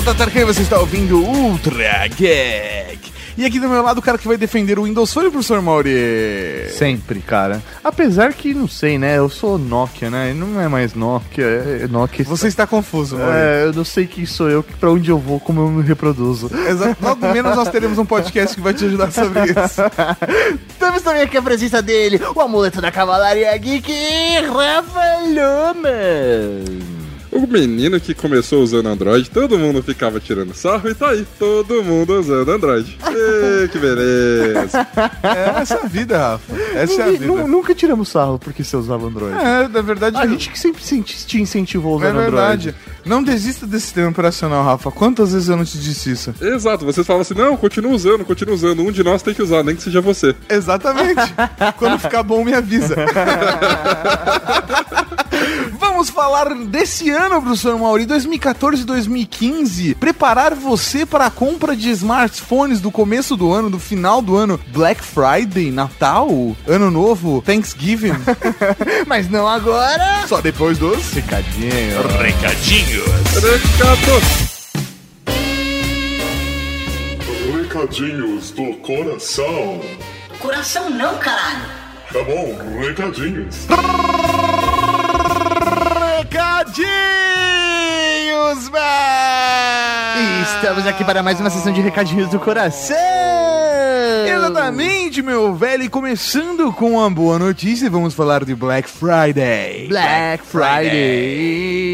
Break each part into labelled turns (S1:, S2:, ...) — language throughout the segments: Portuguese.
S1: sou Tatarkan e você está ouvindo Ultra Gag. E aqui do meu lado o cara que vai defender o Windows Phone, professor Mauri.
S2: Sempre, cara. Apesar que, não sei, né? Eu sou Nokia, né? Não é mais Nokia, é Nokia.
S1: Você está confuso, Mauri.
S2: É, eu não sei quem sou eu, pra onde eu vou, como eu me reproduzo.
S1: Exato. Logo menos nós teremos um podcast que vai te ajudar sobre isso.
S3: Temos também aqui a presença dele, o amuleto da Cavalaria Geek, Rafa Loma.
S4: O menino que começou usando Android, todo mundo ficava tirando sarro e tá aí, todo mundo usando Android. Ê, que beleza.
S1: É essa a vida, Rafa. Essa é a vida.
S2: nu- nunca tiramos sarro porque você usava Android.
S1: É, na verdade,
S2: A gente que sempre te incentivou a usar
S1: é
S2: Android.
S1: verdade. Não desista desse sistema operacional, Rafa. Quantas vezes eu não te disse isso?
S4: Exato, vocês falam assim, não, continua usando, continua usando, um de nós tem que usar, nem que seja você.
S1: Exatamente. Quando ficar bom, me avisa. Vamos falar desse ano, professor Mauri, 2014 e 2015. Preparar você para a compra de smartphones do começo do ano, do final do ano, Black Friday, Natal, Ano Novo, Thanksgiving.
S3: Mas não agora.
S1: Só depois dos
S2: Recadinho.
S1: recadinhos.
S4: Recado.
S5: Recadinhos do coração.
S6: Coração não, caralho.
S5: Tá bom, recadinhos.
S1: Recadinhos!
S3: E estamos aqui para mais uma sessão de recadinhos do coração.
S1: Exatamente, meu velho. E começando com uma boa notícia, vamos falar de Black Friday.
S3: Black Friday.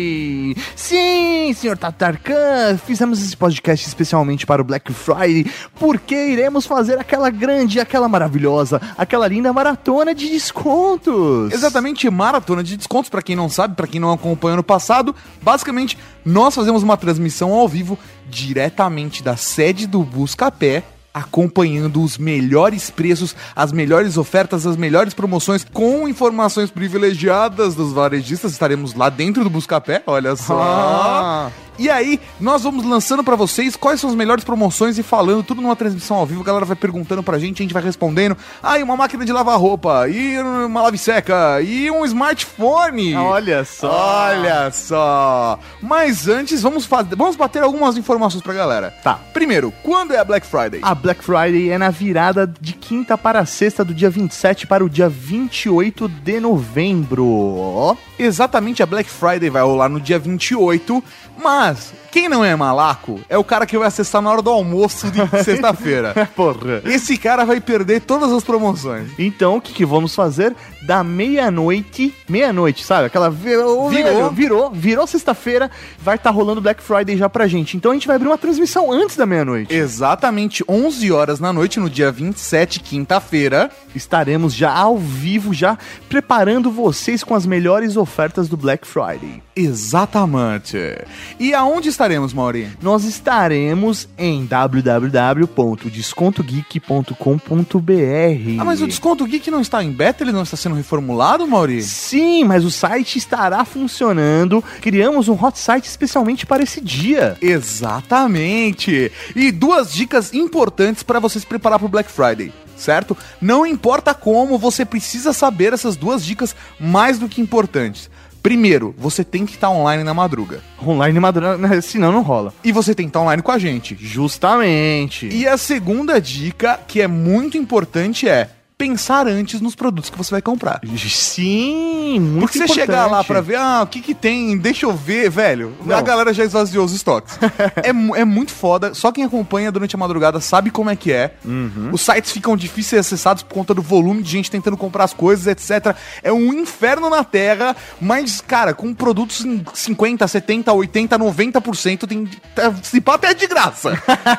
S2: Sim, senhor Tatarkan, fizemos esse podcast especialmente para o Black Friday, porque iremos fazer aquela grande, aquela maravilhosa, aquela linda maratona de descontos.
S1: Exatamente, maratona de descontos, pra quem não sabe, pra quem não acompanhou no passado. Basicamente, nós fazemos uma transmissão ao vivo diretamente da sede do Buscapé, acompanhando os melhores preços, as melhores ofertas, as melhores promoções, com informações privilegiadas dos varejistas. Estaremos lá dentro do Buscapé, olha só.
S2: Ah.
S1: E aí, nós vamos lançando pra vocês quais são as melhores promoções e falando tudo numa transmissão ao vivo. A galera vai perguntando pra gente, a gente vai respondendo. Ah, e uma máquina de lavar roupa, e uma lave seca, e um smartphone.
S2: Olha só.
S1: Olha só. Mas antes, vamos, fazer, vamos bater algumas informações pra galera.
S2: Tá.
S1: Primeiro, quando é a Black Friday?
S2: A Black Friday é na virada de quinta para sexta, do dia 27 para o dia 28 de novembro.
S1: Exatamente, a Black Friday vai rolar no dia 28, mas quem não é malaco é o cara que vai acessar na hora do almoço de sexta-feira.
S2: Porra.
S1: Esse cara vai perder todas as promoções.
S2: Então, o que, que vamos fazer? Da meia-noite, meia-noite, sabe? Aquela virou,
S1: Virou.
S2: virou, virou, sexta-feira, vai estar rolando Black Friday já pra gente. Então a gente vai abrir uma transmissão antes da meia-noite.
S1: Exatamente 11 horas na noite, no dia 27, quinta-feira.
S2: Estaremos já ao vivo, já preparando vocês com as melhores ofertas do Black Friday.
S1: Exatamente. E aonde estaremos, Mauri?
S2: Nós estaremos em www.descontogeek.com.br.
S1: Ah, mas o Desconto Geek não está em beta? Ele não está sendo reformulado, Mauri?
S2: Sim, mas o site estará funcionando. Criamos um hot site especialmente para esse dia.
S1: Exatamente. E duas dicas importantes para você se preparar para o Black Friday, certo? Não importa como, você precisa saber essas duas dicas mais do que importantes. Primeiro, você tem que estar online na madruga.
S2: Online madrugada, senão não rola.
S1: E você tem que estar online com a gente.
S2: Justamente.
S1: E a segunda dica, que é muito importante, é pensar antes nos produtos que você vai comprar.
S2: Sim, muito
S1: Porque você
S2: importante.
S1: chegar lá pra ver, ah, o que que tem, deixa eu ver, velho.
S2: Não.
S1: A galera já esvaziou os estoques. é, é muito foda. Só quem acompanha durante a madrugada sabe como é que é.
S2: Uhum.
S1: Os sites ficam difíceis de acessados por conta do volume de gente tentando comprar as coisas, etc. É um inferno na Terra, mas, cara, com produtos em 50, 70, 80, 90%, tem, se pá até de graça.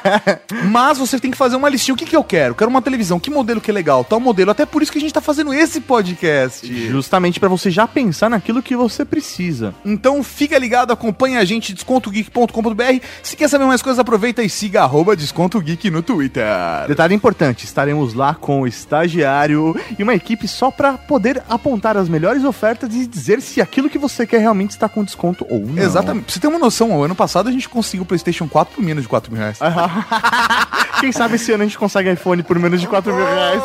S1: mas você tem que fazer uma listinha. O que que eu quero? Quero uma televisão. Que modelo que é legal? Tal modelo. Até por isso que a gente tá fazendo esse podcast.
S2: Justamente pra você já pensar naquilo que você precisa.
S1: Então fica ligado, acompanha a gente, descontogeek.com.br. Se quer saber mais coisas, aproveita e siga arroba Desconto Geek no Twitter.
S2: Detalhe importante, estaremos lá com o estagiário e uma equipe só pra poder apontar as melhores ofertas e dizer se aquilo que você quer realmente está com desconto ou não.
S1: Exatamente. Pra você ter uma noção, o ano passado a gente conseguiu o PlayStation 4 por menos de 4 mil reais.
S2: Quem sabe esse ano a gente consegue iPhone por menos de 4 mil reais.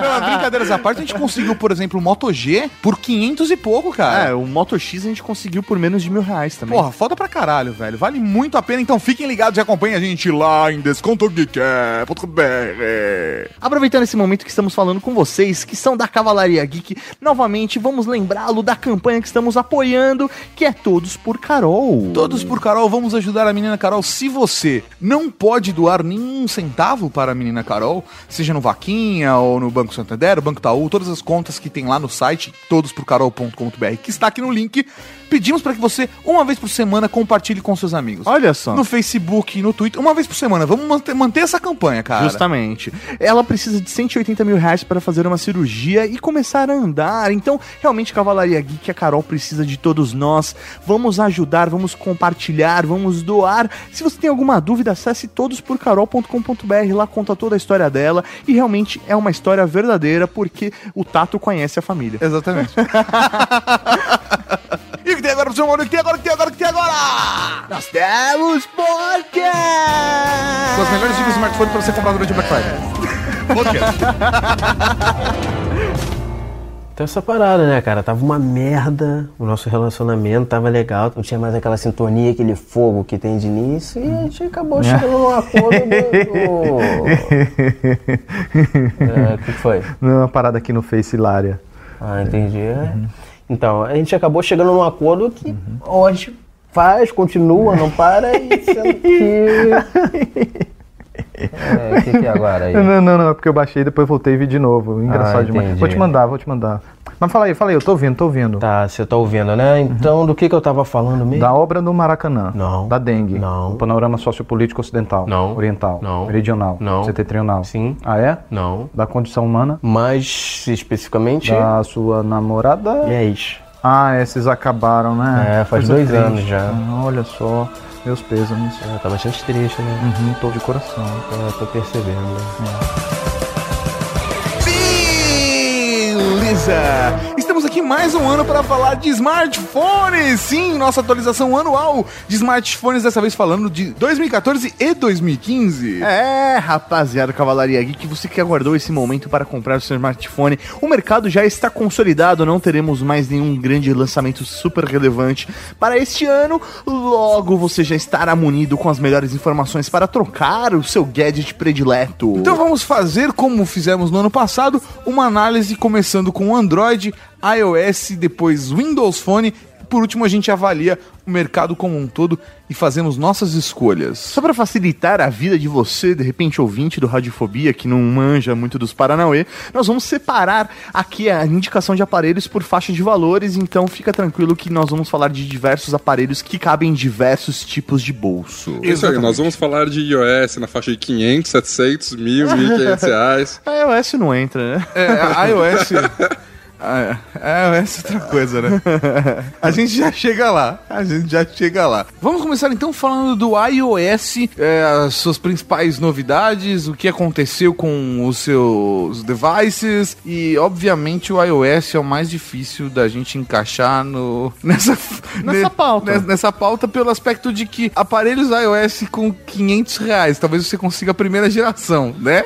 S1: Não, brincadeiras à parte, a gente conseguiu, por exemplo, o Moto G por 500 e pouco, cara.
S2: É, o Moto X a gente conseguiu por menos de mil reais também.
S1: Porra, foda pra caralho, velho. Vale muito a pena. Então fiquem ligados e acompanhem a gente lá em descontogeek.br.
S2: Aproveitando esse momento que estamos falando com vocês, que são da Cavalaria Geek, novamente vamos lembrá-lo da campanha que estamos apoiando, que é Todos por Carol.
S1: Todos por Carol, vamos ajudar a menina Carol. Se você não pode doar nenhum centavo para a menina Carol, seja no Vaquinha ou no Banco Santander, o Banco Itaú, todas as contas que tem lá no site, todosporcarol.com.br, que está aqui no link, pedimos para que você, uma vez por semana, compartilhe com seus amigos.
S2: Olha só.
S1: No Facebook, no Twitter, uma vez por semana. Vamos manter, manter essa campanha, cara.
S2: Justamente. Ela precisa de 180 mil reais para fazer uma cirurgia e começar a andar. Então, realmente, Cavalaria Geek, a Carol precisa de todos nós. Vamos ajudar, vamos compartilhar, vamos doar. Se você tem alguma dúvida, acesse todosporcarol.com.br. Lá conta toda a história dela. E realmente é uma história verdadeira, porque o Tato conhece a família.
S1: Exatamente. e o que tem agora, professor Mauro? O que tem agora? O que tem agora? O que tem agora?
S2: Nós temos podcast!
S1: Com as melhores dicas de smartphone para você comprar durante o Black Friday. Podcast.
S7: Então essa parada, né, cara? Tava uma merda, o nosso relacionamento tava legal, não tinha mais aquela sintonia, aquele fogo que tem de início, e a gente acabou chegando num acordo do... É, O que foi?
S8: Não, uma parada aqui no Face hilária.
S7: Ah, entendi. É. Então, a gente acabou chegando num acordo que hoje faz, continua, não para e sendo que... É, o que, que é agora aí?
S8: Não, não, não, é porque eu baixei e depois voltei e vi de novo. Engraçado
S7: Ah,
S8: demais. Vou te mandar, vou te mandar. Mas fala aí, fala aí, eu tô ouvindo, tô ouvindo.
S7: Tá, você tá ouvindo, né? Então, do que que eu tava falando mesmo?
S8: Da obra do Maracanã.
S7: Não.
S8: Da dengue.
S7: Não.
S8: Do panorama sociopolítico ocidental.
S7: Não.
S8: Oriental.
S7: Não.
S8: Meridional.
S7: Não.
S8: Setentrional.
S7: Sim.
S8: Ah, é?
S7: Não.
S8: Da condição humana.
S7: Mais especificamente,
S8: Da sua namorada.
S7: ex.
S8: Ah, esses acabaram, né?
S7: É, faz
S8: Coisa
S7: dois
S8: triste.
S7: anos já.
S8: Ah, olha só. Meus pêsames.
S7: É, tá bastante triste, né?
S8: Uhum, tô de coração.
S7: É, tô percebendo.
S1: Beleza! Estamos aqui mais um ano para falar de smartphones. Sim, nossa atualização anual de smartphones, dessa vez falando de 2014 e 2015.
S2: É, rapaziada, Cavalaria Geek, você que aguardou esse momento para comprar o seu smartphone, o mercado já está consolidado, não teremos mais nenhum grande lançamento super relevante para este ano. Logo, você já estará munido com as melhores informações para trocar o seu gadget predileto.
S1: Então vamos fazer como fizemos no ano passado, uma análise começando com Android, iOS, depois Windows Phone. Por último, a gente avalia o mercado como um todo e fazemos nossas escolhas.
S2: Só para facilitar a vida de você, de repente ouvinte do Radiofobia, que não manja muito dos Paranauê, nós vamos separar aqui a indicação de aparelhos por faixa de valores, então fica tranquilo que nós vamos falar de diversos aparelhos que cabem em diversos tipos de bolso.
S4: Isso aí, nós vamos falar de iOS na faixa de 500, 700, 1000, 1500 reais.
S2: A iOS não entra, né?
S1: É, a iOS. A a iOS é outra coisa, né? A gente já chega lá. A gente já chega lá. Vamos começar então falando do iOS, é, as suas principais novidades, o que aconteceu com os seus devices e, obviamente, o iOS é o mais difícil da gente encaixar no nessa
S2: Nessa pauta.
S1: ne- Nessa pauta pelo aspecto de que aparelhos iOS com 500 reais, talvez você consiga a primeira geração, né?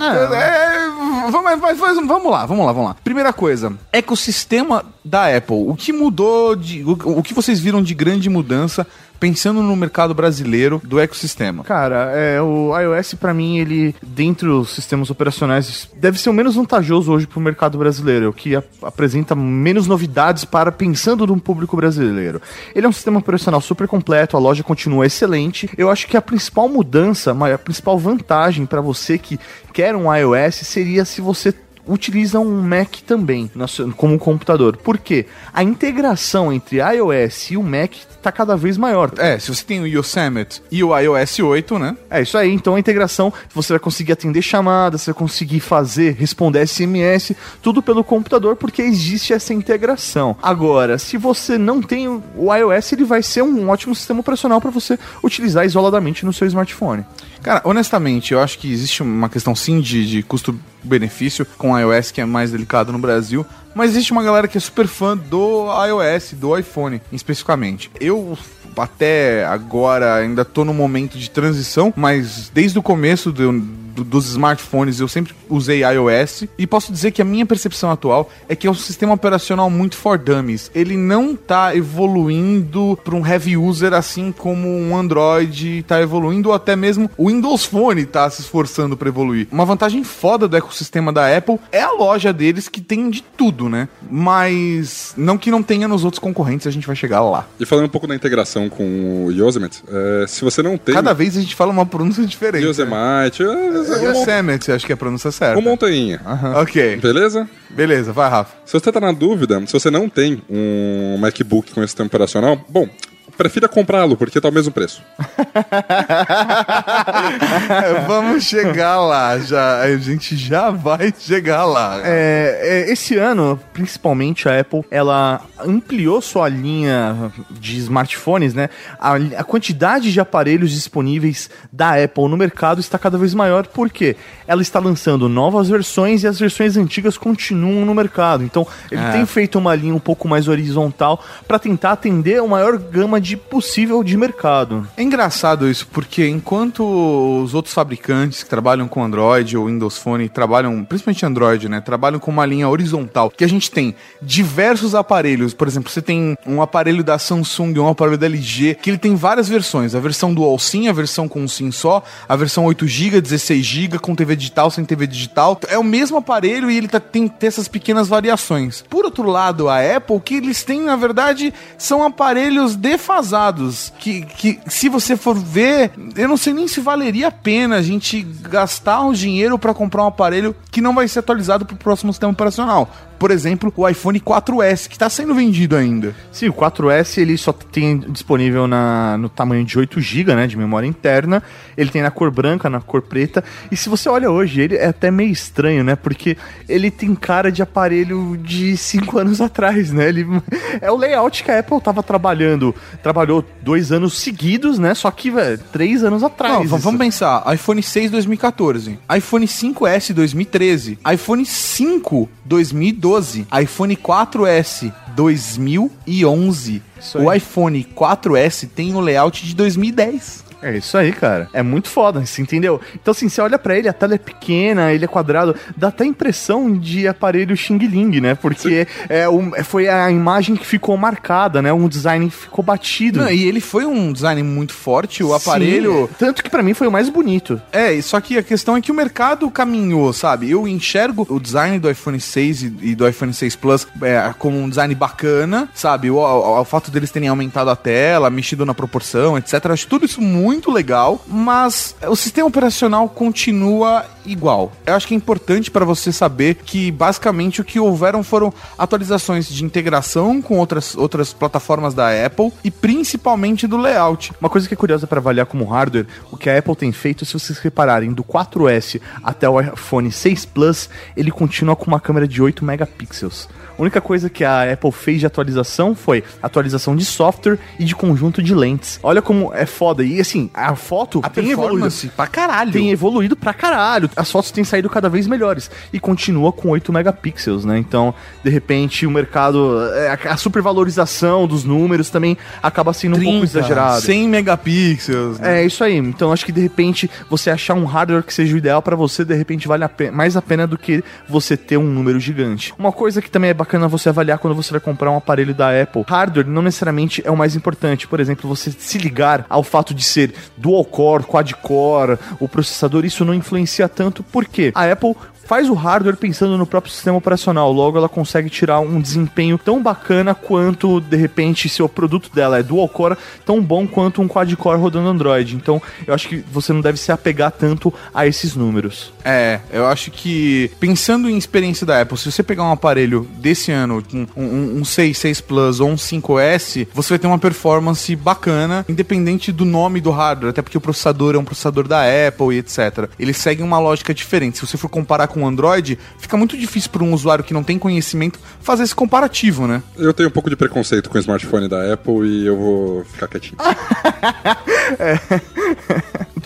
S1: É, vamos, mas- mas vamos lá, vamos lá, vamos lá. Primeira coisa, ecossistema da Apple. O que mudou de. O, o que vocês viram de grande mudança pensando no mercado brasileiro do ecossistema?
S2: Cara, é, o iOS pra mim, ele, dentre os sistemas operacionais, deve ser o menos vantajoso hoje pro mercado brasileiro, é o que ap- apresenta menos novidades para pensando no público brasileiro. Ele é um sistema operacional super completo, a loja continua excelente. Eu acho que a principal mudança, a principal vantagem para você que quer um iOS seria se você utiliza um Mac também como computador. Por quê? A integração entre iOS e o Mac está cada vez maior.
S1: É, se você tem o Yosemite e o iOS 8, né?
S2: É isso aí, então a integração, você vai conseguir atender chamadas, você vai conseguir fazer, responder SMS, tudo pelo computador, porque existe essa integração. Agora, se você não tem o o iOS, ele vai ser um ótimo sistema operacional para você utilizar isoladamente no seu smartphone.
S1: Cara, honestamente, eu acho que existe uma questão sim de, de custo-benefício com iOS, que é mais delicado no Brasil. Mas existe uma galera que é super fã do iOS, do iPhone, especificamente. Eu até agora ainda tô no momento de transição, mas desde o começo do, do- dos smartphones, eu sempre usei iOS e posso dizer que a minha percepção atual é que é um sistema operacional muito for dummies. Ele não tá evoluindo para um heavy user assim como um Android tá evoluindo ou até mesmo o Windows Phone tá se esforçando para evoluir. Uma vantagem foda do ecossistema da Apple é a loja deles que tem de tudo, né? Mas não que não tenha nos outros concorrentes, a gente vai chegar lá.
S4: E falando um pouco da integração com o Yosemite, é, se você não tem
S1: Cada vez a gente fala uma pronúncia diferente. né?
S4: Yosemite, é, um,
S1: Yosemite, acho que é a pronúncia certa.
S4: um montanha.
S1: Ok,
S4: Beleza?
S1: beleza, vai, Rafa.
S4: Se você tá na dúvida, se você não tem um MacBook com esse sistema operacional, bom, prefira comprá-lo, porque tá o mesmo preço.
S1: Vamos chegar lá, já, a gente já vai chegar lá.
S2: É, é, esse ano, principalmente a Apple, ela ampliou sua linha de smartphones, né? A, a quantidade de aparelhos disponíveis da Apple no mercado está cada vez maior, porque ela está lançando novas versões e as versões antigas continuam no mercado. Então, ele
S1: É.
S2: tem feito uma linha um pouco mais horizontal para tentar atender a maior gama de possível de mercado.
S1: É engraçado isso, porque enquanto os outros fabricantes que trabalham com Android ou Windows Phone trabalham, principalmente Android, né, trabalham com uma linha horizontal, que a gente tem diversos aparelhos, por exemplo, você tem um aparelho da Samsung, um aparelho da LG, que ele tem várias versões, a versão dual SIM, a versão com um SIM só, a versão 8GB, 16GB, com TV digital, sem TV digital. É o mesmo aparelho e ele tá, tem, essas pequenas variações. Por outro lado, a Apple, que eles têm, na verdade, são aparelhos defasados. Que, que se você for ver, eu não sei nem se valeria a pena a gente gastar o dinheiro para comprar um aparelho que não vai ser atualizado para o próximo sistema operacional. Por exemplo, o iPhone 4S, que está sendo vendido ainda.
S2: Sim, o 4S ele só tem disponível na, no tamanho de 8 GB né, de memória interna. Ele tem na cor branca, na cor preta. E se você olha hoje, ele é até meio estranho, né? Porque ele tem cara de aparelho de 5 anos atrás, né? Ele, é o layout que a Apple tava trabalhando. Trabalhou dois anos seguidos, né? Só que, velho, três anos atrás.
S1: Não,
S2: Isso.
S1: vamos pensar. iPhone 6 2014, iPhone 5S 2013, iPhone 5 2012, iPhone 4S 2011.
S2: Isso aí.
S1: O iPhone 4S tem o layout de 2010.
S2: É isso aí, cara. É muito foda, você entendeu? Então, assim, você olha pra ele, a tela é pequena, ele é quadrado, dá até impressão de aparelho Xing Ling, né? Porque é, um- foi a imagem que ficou marcada, né? Um design que ficou batido.
S1: Não, e ele foi um design muito forte, o aparelho.
S2: Sim, tanto que pra mim foi o mais bonito.
S1: É, só que a questão é que o mercado caminhou, sabe? Eu enxergo o design do iPhone 6 e, e do iPhone 6 Plus é, como um design bacana, sabe? O, o- o fato deles terem aumentado a tela, mexido na proporção, etc. Acho tudo isso muito legal, mas o sistema operacional continua igual. Eu acho que é importante para você saber que basicamente o que houveram foram atualizações de integração com outras, outras plataformas da Apple e principalmente do layout.
S2: Uma coisa que é curiosa pra avaliar como hardware, o que a Apple tem feito, se vocês repararem, do 4S até o iPhone 6 Plus, ele continua com uma câmera de 8 megapixels. A única coisa que a Apple fez de atualização foi atualização de software e de conjunto de lentes. Olha como é foda. E assim, a foto
S1: A
S2: tem evoluído.
S1: pra caralho.
S2: Tem evoluído pra caralho. As fotos têm saído cada vez melhores. E continua com 8 megapixels, né? Então, de repente, o mercado. é, A supervalorização dos números também acaba sendo um pouco exagerado.
S1: 100 megapixels. né?
S2: É isso aí. Então acho que de repente você achar um hardware que seja o ideal pra você, de repente vale a pe- mais a pena do que você ter um número gigante. Uma coisa que também é bacana você avaliar quando você vai comprar um aparelho da Apple. Hardware não necessariamente é o mais importante. Por exemplo, você se ligar ao fato de ser dual core, quad core, o processador, isso não influencia tanto. Por quê? A Apple faz o hardware pensando no próprio sistema operacional. Logo, ela consegue tirar um desempenho tão bacana quanto, de repente, se o produto dela é dual core, tão bom quanto um quad core rodando Android. Então, eu acho que você não deve se apegar tanto a esses números.
S1: É, eu acho que pensando em experiência da Apple, se você pegar um aparelho desse ano, um, um, um 6, 6 Plus ou um 5S, você vai ter uma performance bacana, independente do nome do hardware, até porque o processador é um processador da Apple e etc. Eles seguem uma lógica diferente. Se você for comparar com o Android, fica muito difícil para um usuário que não tem conhecimento fazer esse comparativo, né?
S4: Eu tenho um pouco de preconceito com o smartphone da Apple e eu vou ficar quietinho.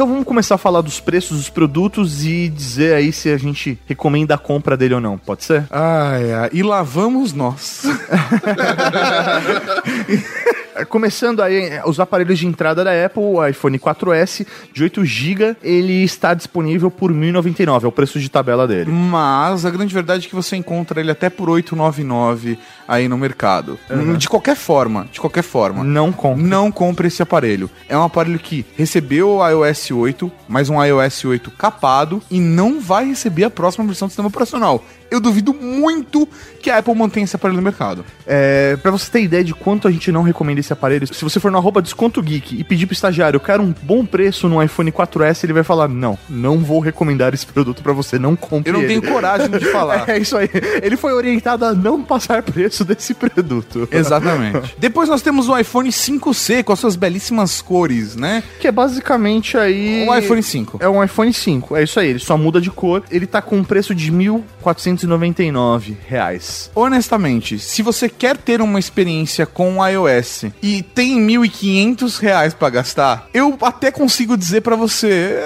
S2: Então vamos começar a falar dos preços dos produtos e dizer aí se a gente recomenda a compra dele ou não, pode ser?
S1: Ai, ai, e lá vamos nós.
S2: É, Começando aí, é, os aparelhos de entrada da Apple, o iPhone 4S de 8 GB, ele está disponível por R$ 1.099, é o preço de tabela dele.
S1: Mas a grande verdade é que você encontra ele até por 899 aí no mercado. De qualquer forma, de qualquer forma.
S2: Não compre.
S1: Não compre esse aparelho. É um aparelho que recebeu o iOS 8, mas um iOS 8 capado e não vai receber a próxima versão do sistema operacional. Eu duvido muito que a Apple mantenha esse aparelho no mercado.
S2: É, pra você ter ideia de quanto a gente não recomenda esse aparelho, se você for no arroba desconto geek e pedir pro estagiário, eu quero um bom preço no iPhone 4S, ele vai falar, não, não vou recomendar esse produto pra você, não compre
S1: Eu não
S2: ele."
S1: tenho coragem de falar.
S2: É isso aí. Ele foi orientado a não passar preço desse produto.
S1: Exatamente. Depois nós temos o iPhone 5C com as suas belíssimas cores, né?
S2: Que é basicamente aí.
S1: Um iPhone 5.
S2: É um iPhone 5. É isso aí, ele só muda de cor. Ele tá com um preço de 1.499 reais.
S1: Honestamente, se você quer ter uma experiência com o iOS e tem 1.500 reais pra gastar, eu até consigo dizer pra você.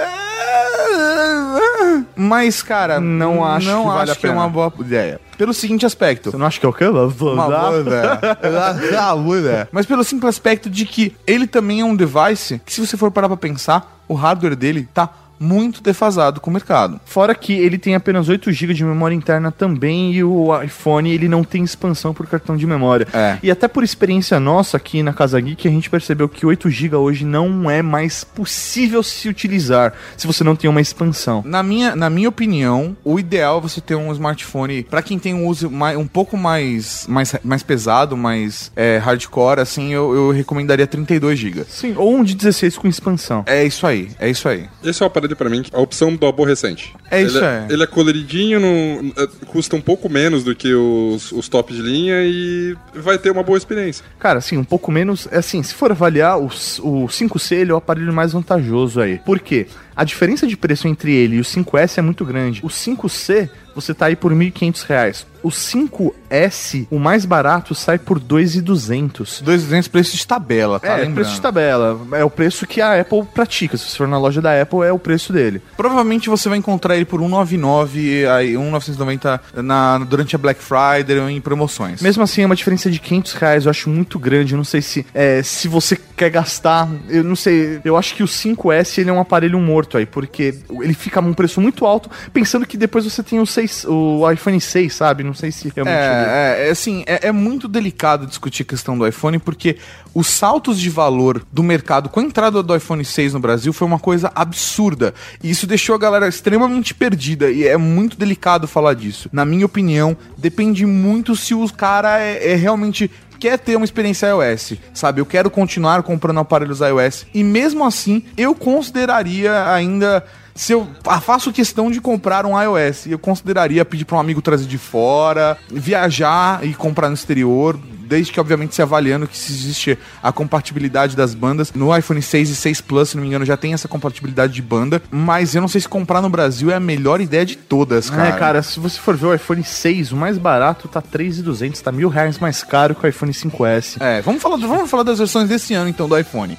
S1: Mas, cara,
S2: Não acho
S1: não
S2: que vale
S1: acho
S2: a
S1: que é
S2: pena.
S1: uma boa ideia. Pelo seguinte aspecto.
S2: Você não acha que é o quê? Uma
S1: boa ideia. Uma boa ideia. Mas pelo simples aspecto de que ele também é um device que, se você for parar pra pensar, o hardware dele tá muito defasado com o mercado.
S2: Fora que ele tem apenas 8 GB de memória interna também e o iPhone ele não tem expansão por cartão de memória.
S1: É.
S2: E até por experiência nossa aqui na Casa Geek, a gente percebeu que 8 GB hoje não é mais possível se utilizar se você não tem uma expansão.
S1: Na minha, na minha opinião, o ideal é você ter um smartphone pra quem tem um uso mais, um pouco mais, mais, mais pesado, mais é, hardcore, assim, eu, eu recomendaria 32 GB.
S2: Sim, ou um de 16 com expansão.
S1: É isso aí, é isso aí.
S4: Esse é o aparelho pra mim, a opção do aborrecente.
S1: É isso
S4: ele
S1: aí.
S4: Ele é coloridinho, não- é, custa um pouco menos do que os, os top de linha e vai ter uma boa experiência.
S2: Cara, assim, um pouco menos. é Assim, se for avaliar, o, o 5C ele é o aparelho mais vantajoso aí. Por quê? A diferença de preço entre ele e o 5S é muito grande. O 5C, você tá aí por 1.500 reais. O 5S, o mais barato, sai por R$ 2.200.
S1: 200 preço de tabela, tá
S2: É,
S1: lembrando?
S2: preço de tabela. É o preço que a Apple pratica. Se você for na loja da Apple, é o preço dele.
S1: Provavelmente você vai encontrar ele por 199, aí 1,990 na, durante a Black Friday ou em promoções.
S2: Mesmo assim, é uma diferença de 500 reais. Eu acho muito grande. Eu não sei se é, se você quer gastar. Eu não sei. Eu acho que o 5S ele é um aparelho morto aí, porque ele fica num preço muito alto, pensando que depois você tem o, 6, o iPhone 6, sabe? Não sei se realmente.
S1: É, é, é, assim, é, é muito delicado discutir a questão do iPhone, porque os saltos de valor do mercado com a entrada do iPhone 6 no Brasil foi uma coisa absurda. E isso deixou a galera extremamente perdida. E é muito delicado falar disso. Na minha opinião, depende muito se o cara é, é realmente quer ter uma experiência iOS, sabe? Eu quero continuar comprando aparelhos iOS. E mesmo assim, eu consideraria ainda. Se eu faço questão de comprar um iOS, eu consideraria pedir para um amigo trazer de fora, viajar e comprar no exterior, desde que, obviamente, se avaliando que se existe a compatibilidade das bandas. No iPhone 6 e 6 Plus, se não me engano, já tem essa compatibilidade de banda, mas eu não sei se comprar no Brasil é a melhor ideia de todas, cara.
S2: É, cara, se você for ver o iPhone 6, o mais barato tá 3.200, tá mil reais mais caro que o iPhone 5S.
S1: É, vamos falar, vamos falar das versões desse ano, então, do iPhone.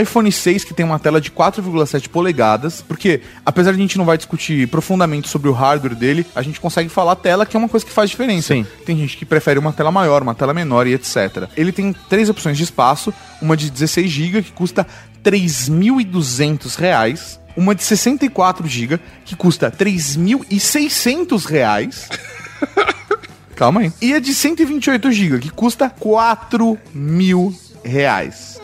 S1: iPhone 6, que tem uma tela de 4,7 polegadas, porque, apesar de a gente não vai discutir profundamente sobre o hardware dele, a gente consegue falar tela, que é uma coisa que faz diferença.
S2: Sim.
S1: Tem gente que prefere uma tela maior, uma tela menor e etc. Ele tem três opções de espaço, uma de 16 GB, que custa 3.200 reais, uma de 64 GB, que custa 3.600 reais. Calma aí. E a de 128 GB, que custa 4 mil reais.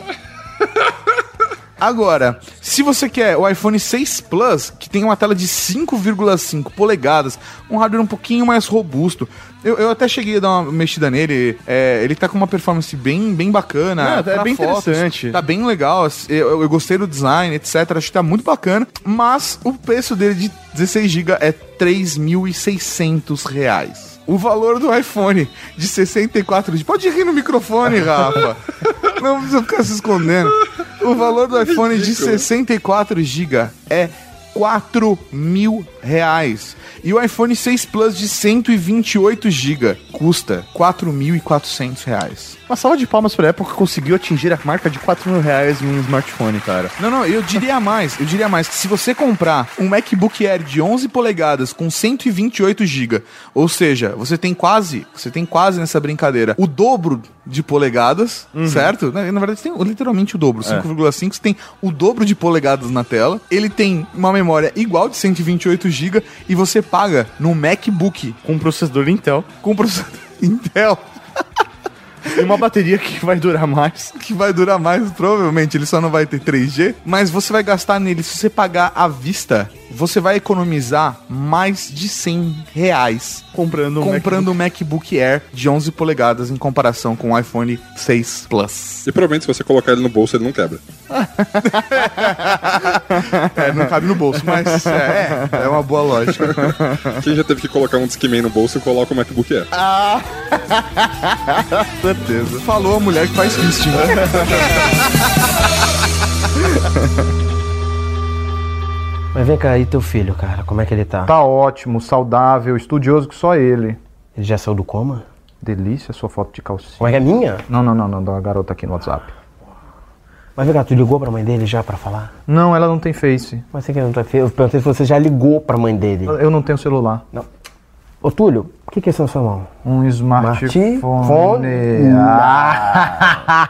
S1: Agora, se você quer o iPhone 6 Plus, que tem uma tela de 5,5 polegadas, um hardware um pouquinho mais robusto, eu, eu até cheguei a dar uma mexida nele, é, ele tá com uma performance bem, bem bacana.
S2: Não, é
S1: pra
S2: bem interessante.
S1: Tá bem legal, eu, eu gostei do design, etc. Acho que tá muito bacana, mas o preço dele de 16 GB é 3.600 reais. O valor do iPhone de 64 GB. Pode rir no microfone, Rafa. Não precisa ficar se escondendo. O valor do iPhone de 64 GB é 4 mil reais. E o iPhone 6 Plus de 128 GB custa 4.400 reais.
S2: Uma salva de palmas pra Apple que conseguiu atingir a marca de 4 mil reais em um smartphone, cara.
S1: Não, não, eu diria mais, eu diria mais. Se você comprar um MacBook Air de 11 polegadas com 128 GB, ou seja, você tem quase, você tem quase nessa brincadeira, o dobro de polegadas, certo? Na, na verdade, tem literalmente o dobro. 5,5 você tem o dobro de polegadas na tela. Ele tem uma memória igual de 128 GB e você paga no MacBook
S2: Com processador Intel
S1: com processador Intel.
S2: e uma bateria que vai durar mais.
S1: que vai durar mais, provavelmente ele só não vai ter 3G, mas você vai gastar nele, se você pagar à vista, você vai economizar mais de 100 reais
S2: Comprando um
S1: comprando um MacBook Air de 11 polegadas em comparação com o iPhone 6 Plus.
S4: E provavelmente se você colocar ele no bolso, ele não quebra.
S1: É, não cabe no bolso, mas é, é uma boa lógica.
S4: Quem já teve que colocar um Discman no bolso, coloca o MacBook Air.
S1: Certeza. Falou a mulher que faz fisting.
S7: Mas vem cá, e teu filho, cara? Como é que ele tá?
S8: Tá ótimo, saudável, estudioso que só ele.
S7: Ele já saiu do coma?
S8: Delícia sua foto de calcinha.
S7: Como é que é minha?
S8: Não, não, não, não, da garota aqui no WhatsApp.
S7: Mas vem cá, tu ligou pra mãe dele já pra falar?
S8: Não, ela não tem Face.
S7: Mas você que não tá feio. Eu perguntei se você já ligou pra mãe dele.
S8: Eu não tenho celular.
S7: Ô, Túlio, o que, que é isso na sua mão?
S8: Um smartphone.
S7: Smartphone?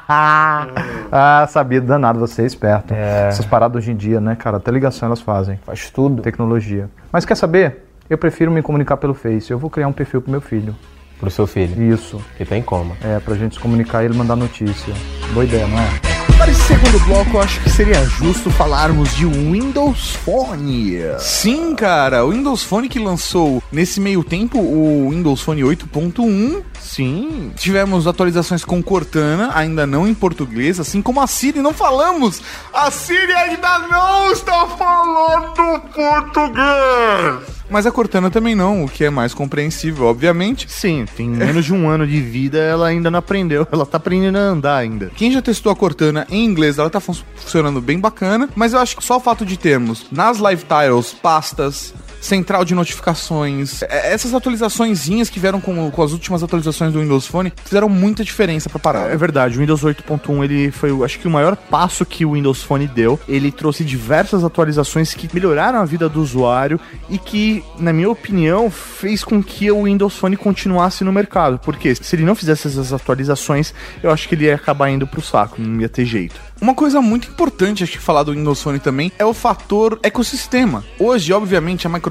S8: Ah, ah, sabia danado, você é esperto. Essas paradas hoje em dia, né, cara? Até ligação elas fazem.
S7: Faz tudo.
S8: Tecnologia. Mas quer saber? Eu prefiro me comunicar pelo Face. Eu vou criar um perfil pro meu filho.
S7: Pro seu filho,
S8: Isso.
S7: que tá em coma.
S8: É, pra gente se comunicar e ele mandar notícia. Boa ideia, não é?
S2: Para esse segundo bloco, eu acho que seria justo falarmos de Windows Phone.
S1: Sim, cara, o Windows Phone que lançou nesse meio tempo o Windows Phone 8.1
S2: Sim.
S1: Tivemos atualizações com Cortana, ainda não em português, assim como a Siri, não falamos! A Siri ainda não está falando português! Mas a Cortana também não, o que é mais compreensível, obviamente.
S2: Sim, tem menos de um ano de vida, ela ainda não aprendeu. Ela tá aprendendo a andar ainda.
S1: Quem já testou a Cortana em inglês, ela tá fun- funcionando bem bacana, mas eu acho que só o fato de termos nas live tiles pastas, central de notificações, é- essas atualizaçõezinhas que vieram com, com as últimas atualizações do Windows Phone fizeram muita diferença pra parada.
S2: É verdade, o Windows 8.1 ele foi, acho que o maior passo que o Windows Phone deu. Ele trouxe diversas atualizações que melhoraram a vida do usuário e que, na minha opinião, fez com que o Windows Phone continuasse no mercado. Porque se ele não fizesse essas atualizações, eu acho que ele ia acabar indo pro saco, não ia ter jeito.
S1: Uma coisa muito importante, acho que falar do Windows Phone também, é o fator ecossistema. Hoje, obviamente, a Microsoft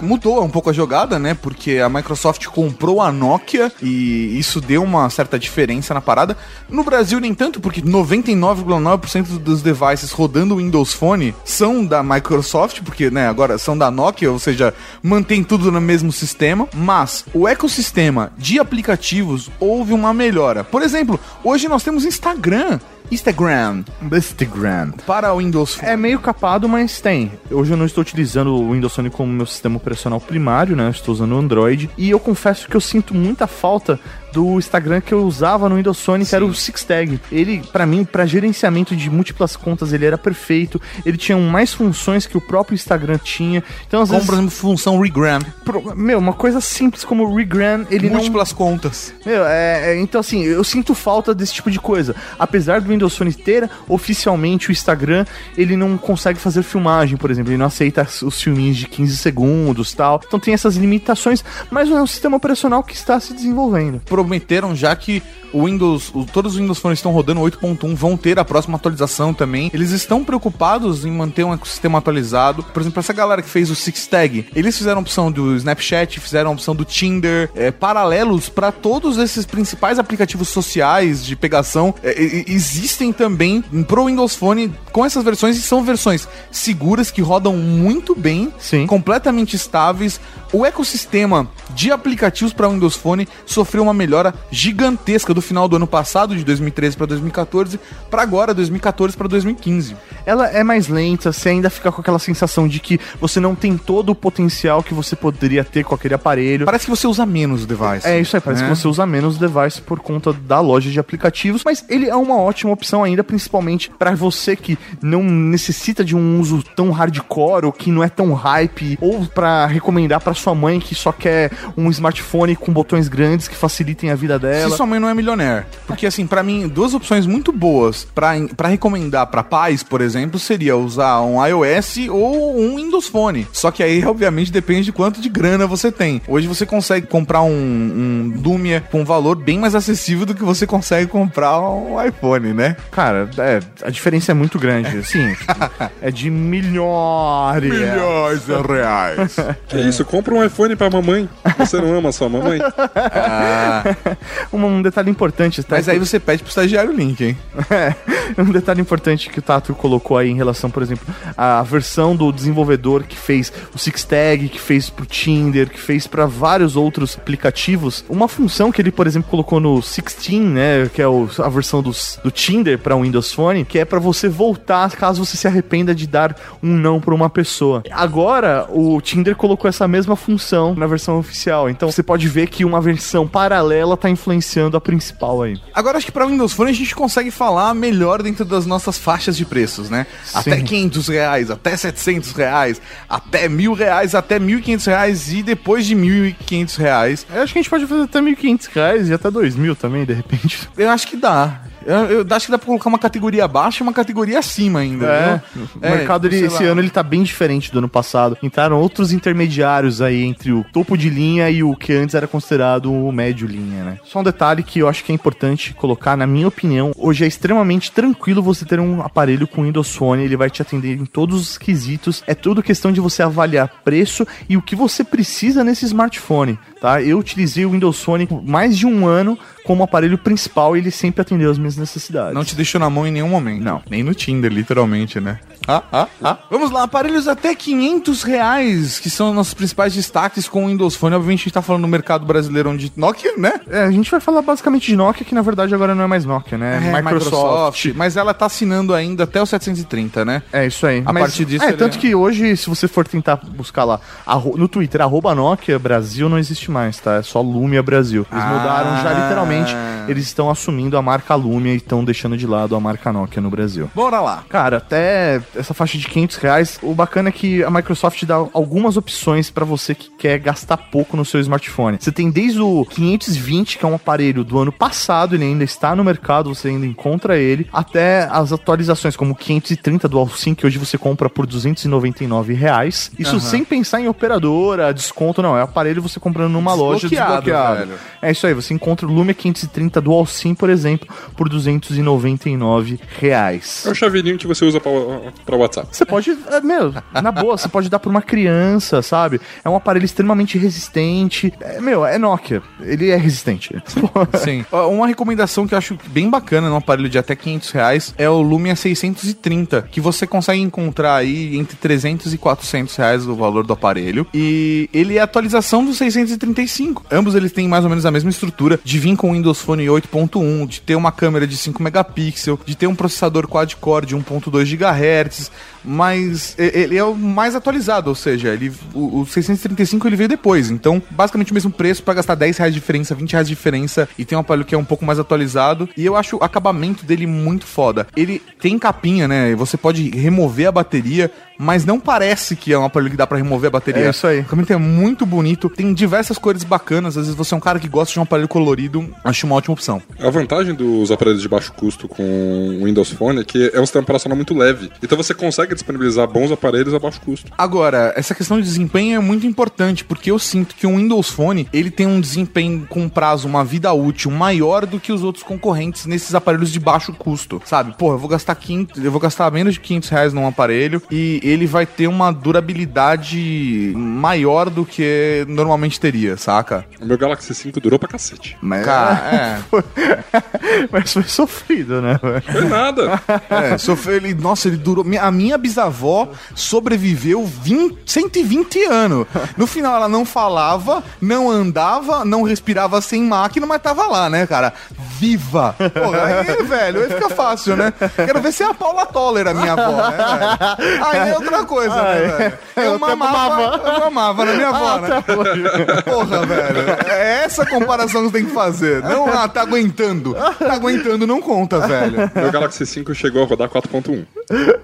S1: mudou um pouco a jogada, né? Porque a Microsoft comprou a Nokia e isso deu uma certa diferença na parada. No Brasil, nem tanto, porque 99,9% dos devices rodando Windows Phone são da Microsoft, porque, né, agora são da Nokia, ou seja, mantém tudo no mesmo sistema. Mas o ecossistema de aplicativos houve uma melhora. Por exemplo, hoje nós temos Instagram. Instagram
S2: Instagram.
S1: para o Windows Phone.
S2: É meio capado, mas tem. Hoje eu não estou utilizando o Windows Phone como meu sistema operacional primário, né? Eu estou usando o Android. E eu confesso que eu sinto muita falta do Instagram que eu usava no Windows Phone, que era o SixTag. Ele, pra mim, pra gerenciamento de múltiplas contas, ele era perfeito. Ele tinha mais funções que o próprio Instagram tinha. Então, às
S1: Como,
S2: vezes,
S1: por exemplo, função regram.
S2: pro- meu, uma coisa simples como o Regram, ele não
S1: Múltiplas contas.
S2: meu, é, é, então assim, eu sinto falta desse tipo de coisa. Apesar do Windows Phone ter oficialmente o Instagram, ele não consegue fazer filmagem, por exemplo, ele não aceita os filminhos de 15 segundos tal. Então tem essas limitações, mas é um sistema operacional que está se desenvolvendo.
S1: Prometeram já que o Windows, todos os Windows Phones estão rodando 8.1, vão ter a próxima atualização também. Eles estão preocupados em manter um ecossistema atualizado. Por exemplo, essa galera que fez o SixTag, eles fizeram a opção do Snapchat, fizeram a opção do Tinder, é, paralelos para todos esses principais aplicativos sociais de pegação. é, e- e- existem também pro Windows Phone com essas versões e são versões seguras que rodam muito bem,
S2: Sim.
S1: completamente estáveis. O ecossistema de aplicativos para Windows Phone sofreu uma melhora gigantesca do final do ano passado, de 2013 para 2014, para agora, 2014 para 2015.
S2: Ela é mais lenta, você ainda fica com aquela sensação de que você não tem todo o potencial que você poderia ter com aquele aparelho.
S1: Parece que você usa menos o device.
S2: É isso aí, parece
S1: né?
S2: que você usa menos o device por conta da loja de aplicativos, mas ele é uma ótima opção ainda, principalmente para você que não necessita de um uso tão hardcore ou que não é tão hype, ou para recomendar para sua mãe que só quer um smartphone com botões grandes que facilitem a vida dela.
S1: Se sua mãe não é milionaire. Porque, assim, pra mim, duas opções muito boas pra recomendar pra pais, por exemplo, exemplo, seria usar um iOS ou um Windows Phone. Só que aí, obviamente, depende de quanto de grana você tem. Hoje você consegue comprar um, um Lumia com um valor bem mais acessível do que você consegue comprar um iPhone, né?
S2: Cara, é, a diferença é muito grande. Assim, é de milhões.
S1: Milhões de reais.
S4: Que isso? Compra um iPhone pra mamãe. Você não ama sua mamãe?
S2: Um, um detalhe importante, tá?
S1: Mas aí você pede pro estagiário o link, hein?
S2: É, um detalhe importante que o Tato colocou aí em relação, por exemplo, à versão do desenvolvedor que fez o Sixtag, que fez pro Tinder, que fez para vários outros aplicativos. Uma função que ele, por exemplo, colocou no 16, né, que é o- a versão dos, do Tinder para o Windows Phone, que é para você voltar caso você se arrependa de dar um não para uma pessoa. Agora, o Tinder colocou essa mesma função na versão oficial. Então, você pode ver que uma versão paralela tá influenciando a principal aí.
S1: Agora acho que para Windows Phone a gente consegue falar melhor dentro das nossas faixas de preços, né? Até 500 reais, até 700 reais, até mil reais, até 1.500 reais e depois de 1.500 reais.
S2: Eu acho que a gente pode fazer até 1.500 reais e até 2.000 também, de repente.
S1: Eu acho que dá. Eu, eu acho que dá pra colocar uma categoria abaixo e uma categoria acima ainda.
S2: É,
S1: viu?
S2: o mercado ele-
S1: sei
S2: esse
S1: lá.
S2: ano ele tá bem diferente do ano passado. Entraram outros intermediários aí entre o topo de linha e o que antes era considerado o médio linha, né? Só um detalhe que eu acho que é importante colocar, na minha opinião, hoje é extremamente tranquilo você ter um aparelho com Windows Phone, ele vai te atender em todos os quesitos. É tudo questão de você avaliar preço e o que você precisa nesse smartphone, tá? Eu utilizei o Windows Phone por mais de um ano como aparelho principal e ele sempre atendeu as minhas necessidades.
S1: Não te deixou na mão em nenhum momento.
S2: Não.
S1: Nem no Tinder, literalmente, né? Ah, ah, ah. Vamos lá, aparelhos até 500 reais, que são nossos principais destaques com o Windows Phone. Obviamente a gente tá falando no mercado brasileiro onde Nokia, né?
S2: É, a gente vai falar basicamente de Nokia, que na verdade agora não é mais Nokia, né?
S1: É, Microsoft. Mas ela tá assinando ainda até o 730, né?
S2: É isso aí.
S1: A partir disso,
S2: É,
S1: ele-
S2: tanto que hoje, se você for tentar buscar lá no Twitter, arroba Nokia Brasil não existe mais, tá? É só Lumia Brasil. Eles
S1: Ah.
S2: mudaram já literalmente. Eles estão assumindo a marca Lumia e estão deixando de lado a marca Nokia no Brasil.
S1: Bora lá.
S2: Cara, até essa faixa de 500 reais, o bacana é que a Microsoft dá algumas opções pra você que quer gastar pouco no seu smartphone. Você tem desde o 520, que é um aparelho do ano passado, ele ainda está no mercado, você ainda encontra ele, até as atualizações, como o 530 Dual SIM, que hoje você compra por 299 reais. Isso sem pensar em operadora, desconto, não. É aparelho você comprando numa loja
S1: Desbloqueado, velho.
S2: É isso aí, você encontra o Lumia 530 Dual SIM, por exemplo, por 299 reais.
S4: É o chaveirinho que você usa pra, pra WhatsApp.
S2: Você pode, é, meu, na boa, você pode dar pra uma criança, sabe? É um aparelho extremamente resistente. É, meu, é Nokia. Ele é resistente.
S1: Sim. Uma recomendação que eu acho bem bacana num aparelho de até 500 reais é o Lumia 630, que você consegue encontrar aí entre 300 e 400 reais o valor do aparelho. E ele é a atualização do 635. Ambos eles têm mais ou menos a mesma estrutura de vir com o Windows Phone 8.1, de ter uma câmera de 5 megapixels, de ter um processador quad-core de 1.2 GHz, mas ele é o mais atualizado, ou seja, ele, o, o 635 ele veio depois, então basicamente o mesmo preço para gastar 10 reais de diferença, 20 reais de diferença e tem um aparelho que é um pouco mais atualizado e eu acho o acabamento dele muito foda. Ele tem capinha, né? Você pode remover a bateria, mas não parece que é um aparelho que dá para remover a bateria.
S2: É isso aí.
S1: O acabamento é muito bonito, tem diversas cores bacanas. Às vezes você é um cara que gosta de um aparelho colorido, acho uma ótima opção.
S4: A vantagem dos aparelhos de baixo custo com o Windows Phone é que é um sistema operacional muito leve. Então você consegue disponibilizar bons aparelhos a baixo custo.
S1: Agora, essa questão de desempenho é muito importante, porque eu sinto que o Windows Phone, ele tem um desempenho com prazo, uma vida útil maior do que os outros concorrentes nesses aparelhos de baixo custo, sabe? Pô, eu vou gastar 500, eu vou gastar menos de 500 reais num aparelho e ele vai ter uma durabilidade maior do que normalmente teria, saca?
S4: O meu Galaxy 5 durou pra cacete.
S2: Mas,
S1: Cara,
S2: mas foi sofrido, né?
S4: Foi nada.
S1: é, é, sofreu, ele, nossa, ele durou, a minha bisavó sobreviveu 20, 120 anos. No final ela não falava, não andava, não respirava sem máquina, mas tava lá, né, cara? Viva! Porra, aí, velho, aí fica fácil, né? Quero ver se é a Paula Toller, a minha avó, né, velho? Aí é outra coisa, né, velho? Eu mamava, eu mamava na minha avó, né? Porra, velho. É essa comparação que você tem que fazer. Não, ah, tá aguentando. Tá aguentando, não conta, velho.
S4: Meu Galaxy 5 chegou a rodar 4.1.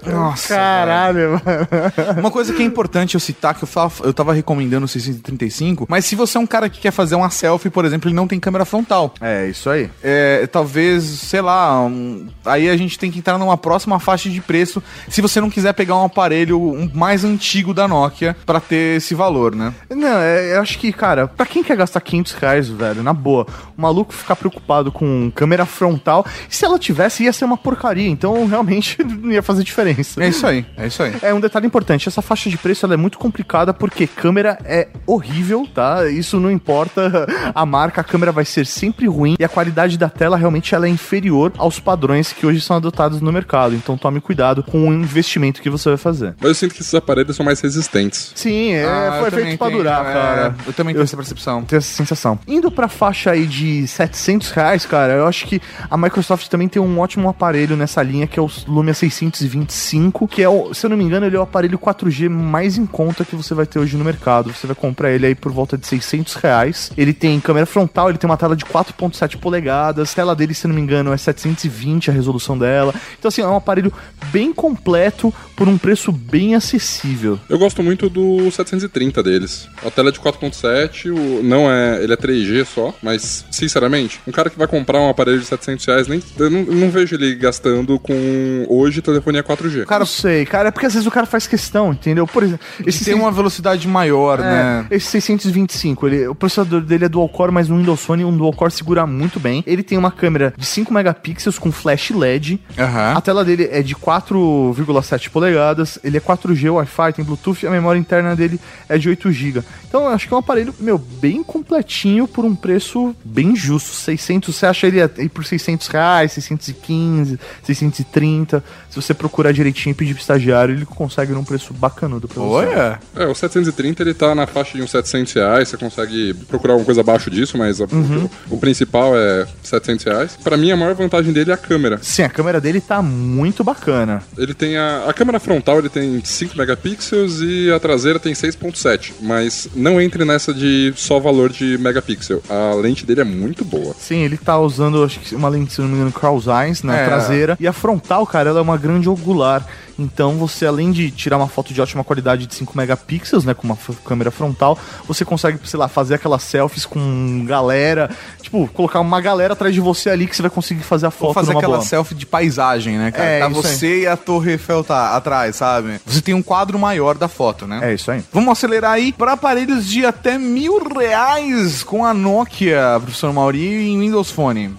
S1: Nossa,
S2: Caralho, mano.
S1: Uma coisa que é importante eu citar, que eu, falo, eu tava recomendando o 635, mas se você é um cara que quer fazer uma selfie, por exemplo, ele não tem câmera frontal.
S2: É, isso aí.
S1: É, talvez, sei lá, um- aí a gente tem que entrar numa próxima faixa de preço se você não quiser pegar um aparelho um mais antigo da Nokia pra ter esse valor, né?
S2: Não, é, eu acho que, cara, pra quem quer gastar 500 reais, velho, na boa, o maluco ficar preocupado com câmera frontal, se ela tivesse, ia ser uma porcaria, então realmente não ia fazer diferença.
S1: É isso aí, é isso aí.
S2: É um detalhe importante, essa faixa de preço ela é muito complicada porque câmera é horrível, tá? Isso não importa a marca, a câmera vai ser sempre ruim e a qualidade da tela realmente ela é inferior aos padrões que hoje são adotados no mercado. Então tome cuidado com o investimento que você vai fazer.
S4: Mas eu sinto que esses aparelhos são mais resistentes.
S2: Sim, é,
S1: Ah,
S2: foi
S1: eu
S2: feito pra
S1: tenho,
S2: durar,
S1: é,
S2: cara.
S1: Eu também tenho essa percepção.
S2: Tenho essa sensação. Indo pra faixa aí de 700 reais, cara, eu acho que a Microsoft também tem um ótimo aparelho nessa linha, que é o Lumia 625, que é, se eu não me engano, ele é o aparelho 4G mais em conta que você vai ter hoje no mercado. Você vai comprar ele aí por volta de 600 reais. Ele tem câmera frontal, ele tem uma tela de 4.7 polegadas, a tela dele, se eu não me engano, é 720 a resolução dela. Então, assim, é um aparelho bem completo por um preço bem acessível.
S4: Eu gosto muito do 730 deles. A tela é de 4.7, o- não é, ele é 3G só, mas sinceramente, um cara que vai comprar um aparelho de 700 reais, nem, eu não, eu não vejo ele gastando com hoje telefonia 4G.
S2: Cara, não sei, cara, é porque às vezes o cara faz questão, entendeu? Por exemplo,
S1: Esse tem uma velocidade maior, né?
S2: É, esse 625, ele, o processador dele é dual core, mas no Windows Phone um dual core segura muito bem. Ele tem uma câmera de 5 megapixels com flash LED.
S1: Aham.
S2: A tela dele é de 4,7 polegadas, ele é 4G Wi-Fi, tem Bluetooth e a memória interna dele é de 8 GB. Então eu acho que é um aparelho, meu, bem completinho por um preço bem justo. 600, você acha ele aí por 600 reais, 615, 630. Se você procurar direitinho e pedir estagiário, ele consegue num preço bacanudo pra você.
S1: Olha!
S4: É, o 730 ele tá na faixa de uns 700 reais, você consegue procurar alguma coisa abaixo disso, mas a-
S2: Uhum.
S4: o, o principal é 700 reais. Pra mim, a maior vantagem dele é a câmera.
S2: Sim, a câmera dele tá muito bacana.
S4: Ele tem a, a câmera frontal, ele tem 5 megapixels e a traseira tem 6.7, mas não entre nessa de só valor de megapixel. A lente dele é muito boa.
S2: Sim, ele tá usando, acho que uma lente, se não me engano, Cross Eyes na
S1: É.
S2: traseira. E a frontal, cara, ela é uma grande angular. Então você, além de tirar uma foto de ótima qualidade de 5 megapixels, né, com uma câmera frontal, você consegue, sei lá, fazer aquelas selfies com galera. Tipo, colocar uma galera atrás de você ali que você vai conseguir fazer a foto
S1: fazer
S2: numa
S1: aquela
S2: boa.
S1: selfie de paisagem, né, cara?
S2: É,
S1: tá
S2: isso aí.
S1: você e a Torre Eiffel tá atrás, sabe? Você tem um quadro maior da foto, né?
S2: É isso aí.
S1: Vamos acelerar aí para aparelhos de até mil reais com a Nokia, professor Mauri, em Windows Phone.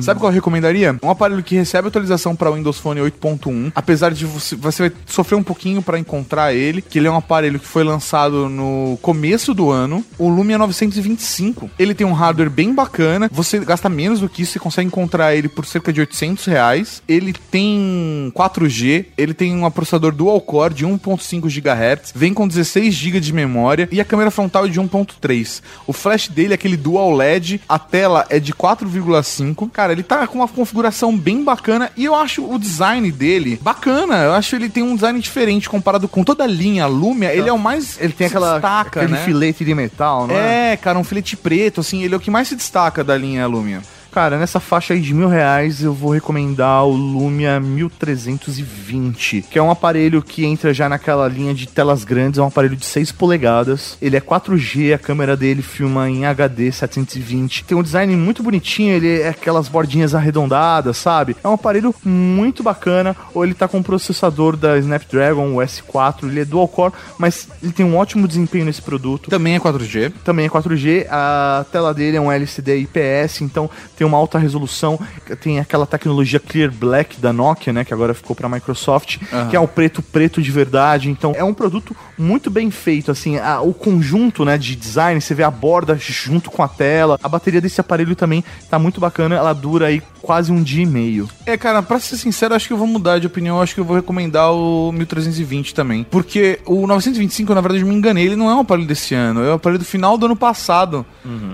S1: Sabe qual eu recomendaria? Um aparelho que recebe atualização para Windows Phone 8.1, apesar de você, você vai sofrer um pouquinho para encontrar ele, que ele é um aparelho que foi lançado no começo do ano, o Lumia 925. Ele tem um hardware bem bacana, você gasta menos do que isso, você consegue encontrar ele por cerca de 800 reais. Ele tem 4G, ele tem um processador dual core de 1.5 GHz, vem com 16 GB de memória e a câmera frontal é de 1.3. O flash dele é aquele dual LED, a tela é de 4,5. Cara, ele tá com uma configuração bem bacana e eu acho o design dele bacana. Eu acho ele tem um design diferente comparado com toda a linha Lumia. Ele é o mais
S2: Ele tem aquela,
S1: destaca,
S2: aquele
S1: né?
S2: filete de metal, não é?
S1: É, cara, um filete preto, assim, ele é o que mais se destaca da linha Lumia.
S2: Cara, nessa faixa aí de mil reais eu vou recomendar o Lumia 1320, que é um aparelho que entra já naquela linha de telas grandes, é um aparelho de 6 polegadas. Ele é 4G, a câmera dele filma em HD 720. Tem um design muito bonitinho, ele é aquelas bordinhas arredondadas, sabe? É um aparelho muito bacana. Ou ele tá com um processador da Snapdragon, o S4, ele é dual core, mas ele tem um ótimo desempenho nesse produto
S1: Também é 4G.
S2: também é 4G, a tela dele é um LCD IPS, então tem uma alta resolução, tem aquela tecnologia Clear Black da Nokia, né, que agora ficou para Microsoft, que é o preto preto de verdade, então é um produto muito bem feito, assim, a- o conjunto, né, de design, você vê a borda junto com a tela, a bateria desse aparelho também tá muito bacana, ela dura aí quase um dia e meio.
S1: É, cara, pra ser sincero, acho que eu vou mudar de opinião. Acho que eu vou recomendar o 1320 também. Porque o 925, na verdade, eu me enganei. Ele não é um aparelho desse ano. É um aparelho do final do ano passado.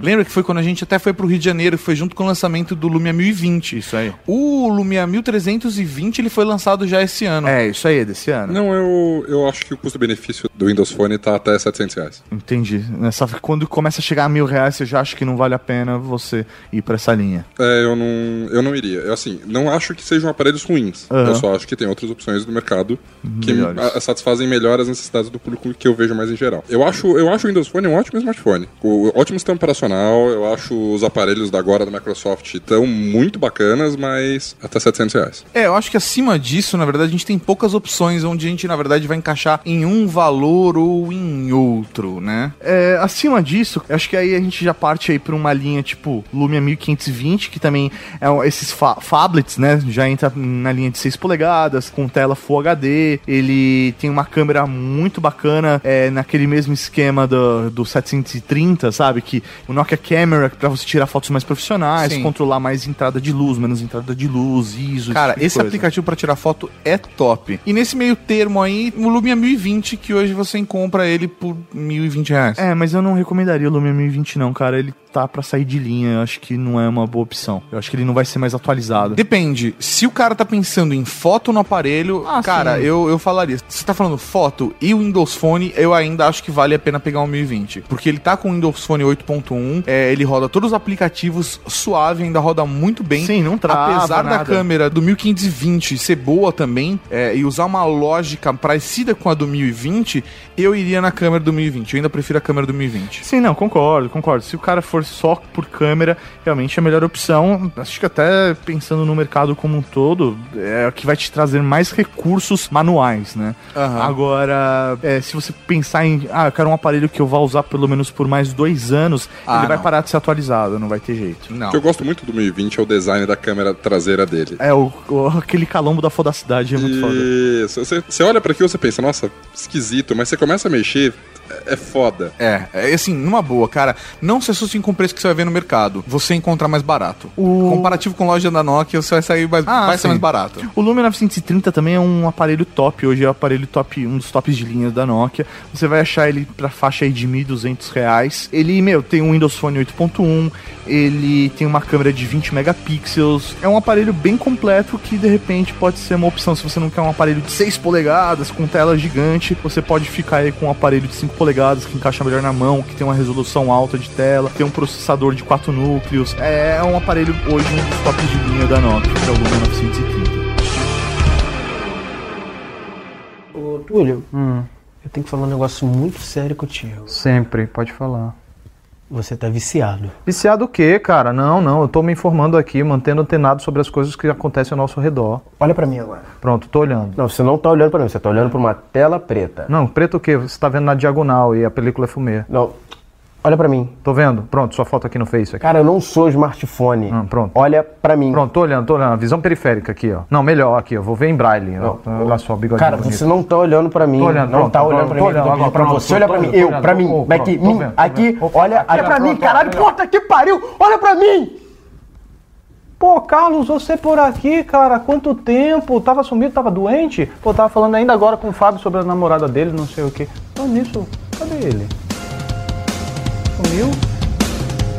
S1: Lembra que foi quando a gente até foi pro Rio de Janeiro, que foi junto com o lançamento do Lumia 1020.
S2: Isso aí.
S1: O Lumia 1320, ele foi lançado já esse ano.
S2: É, isso aí, é desse ano.
S4: Não, eu, eu acho que o custo-benefício do Windows Phone tá até 700 reais.
S2: Entendi. Nessa, quando começa a chegar a mil reais, você já acha que não vale a pena você ir pra essa linha.
S4: É, eu não. Eu não iria. Eu, assim, não acho que sejam aparelhos ruins.
S2: Aham.
S4: Eu só acho que tem outras opções do mercado que a- satisfazem melhor as necessidades do público que eu vejo mais em geral. Eu acho, eu acho o Windows Phone um ótimo smartphone. O ótimo sistema operacional, eu acho os aparelhos da agora da Microsoft tão muito bacanas, mas até 700 reais.
S1: É, eu acho que acima disso, na verdade, a gente tem poucas opções onde a gente, na verdade, vai encaixar em um valor ou em outro, né?
S2: É, acima disso, eu acho que aí a gente já parte aí pra uma linha tipo Lumia 1520, que também é um- esses fa phablets, né? Já entra na linha de 6 polegadas, com tela Full HD. Ele tem uma câmera muito bacana, é, naquele mesmo esquema do, do 730, sabe? Que o Nokia Camera, pra você tirar fotos mais profissionais,
S1: Sim.
S2: controlar mais entrada de luz, menos entrada de luz, ISO.
S1: Cara,
S2: tipo
S1: esse
S2: coisa.
S1: aplicativo pra tirar foto é top. E nesse meio termo aí, o Lumia 1020, que hoje você compra ele por 1.020 reais.
S2: É, mas eu não recomendaria o Lumia 1020 não, cara. Ele tá pra sair de linha, eu acho que não é uma boa opção. Eu acho que ele não vai ser mais atualizado.
S1: Depende. Se o cara tá pensando em foto no aparelho,
S2: Ah,
S1: cara,
S2: sim.
S1: eu, eu falaria. Se você tá falando foto e o Windows Phone, eu ainda acho que vale a pena pegar o 1020. Porque ele tá com o Windows Phone 8.1, é, ele roda todos os aplicativos suave, ainda roda muito bem.
S2: Sim, não trava
S1: Apesar da
S2: nada.
S1: câmera do 1520 ser boa também, é, e usar uma lógica parecida com a do 1020, eu iria na câmera do 1020. Eu ainda prefiro a câmera do 1020.
S2: Sim, não, concordo, concordo. Se o cara for só por câmera, realmente é a melhor opção. Acho que até pensando no mercado como um todo, é o que vai te trazer mais recursos manuais, né?
S1: Aham.
S2: Agora, é, se você pensar em, ah, eu quero um aparelho que eu vá usar pelo menos por mais dois anos,
S1: Ah,
S2: ele vai
S1: não.
S2: parar de ser atualizado, não vai ter jeito.
S1: Não.
S4: O que eu gosto muito do 1020 é o design da câmera traseira dele.
S2: É, o, o- aquele calombo da fodacidade é muito foda.
S4: Isso. Você, você olha pra aquilo e você pensa, nossa, esquisito, mas você começa a mexer, é, é foda.
S1: É, é assim, numa boa, cara, não se assustem com o preço que você vai ver no mercado. Você encontra mais barato. Comparativo com loja da Nokia, você vai sair mais,
S2: Ah,
S1: vai ser mais barato.
S2: O Lumia 930 também é um aparelho top, hoje é o aparelho top, um dos tops de linhas da Nokia. Você vai achar ele pra faixa aí de 1.200 reais. Ele, meu, tem um Windows Phone 8.1, ele tem uma câmera de 20 megapixels. É um aparelho bem completo que de repente pode ser uma opção se você não quer um aparelho de 6 polegadas com tela gigante, você pode ficar aí com um aparelho de 5 polegadas que encaixa melhor na mão, que tem uma resolução alta de tela, tem um processador de 4 núcleos. É um aparelho hoje um tops de linha da Nokia, que é o Lumia 930.
S7: Ô, Túlio, eu tenho que falar um negócio muito sério contigo.
S8: Sempre, pode falar.
S7: Você tá viciado.
S8: Viciado o quê, cara? Não, não, eu tô me informando aqui, mantendo antenado sobre as coisas que acontecem ao nosso redor.
S7: Olha pra mim agora.
S8: Pronto, tô olhando.
S7: Não, você não tá olhando pra mim, você tá olhando pra uma tela preta.
S8: Não, preto o quê? Você tá vendo na diagonal e a película é fumê.
S7: Não, olha pra mim.
S8: Tô vendo? Pronto, sua foto aqui no Face. Aqui.
S7: Cara, eu não sou smartphone.
S8: Ah, pronto.
S7: Olha pra mim.
S8: Pronto, tô olhando, tô olhando. A visão periférica aqui, ó. Não, melhor aqui, ó. Vou ver em braille. ó. Olha só, o bigodinho
S7: Cara,
S8: bonito.
S7: você não tá olhando pra mim.
S8: Tô olhando,
S7: não
S8: pronto,
S7: tá olhando pra mim.
S8: olhando agora,
S7: pra você
S8: tô
S7: pra mim. Eu,
S8: olhando,
S7: mim.
S8: tô-
S7: Aqui, mim, aqui. Olha, olha pra
S8: pronto,
S7: mim, caralho. Puta que pariu. Olha pra mim.
S8: Pô, Carlos, você por aqui, cara, quanto tempo? Tava sumido, tava doente? Pô, tava falando ainda agora com o Fábio sobre a namorada dele, não sei o quê. Então nisso, cadê ele? Sumiu?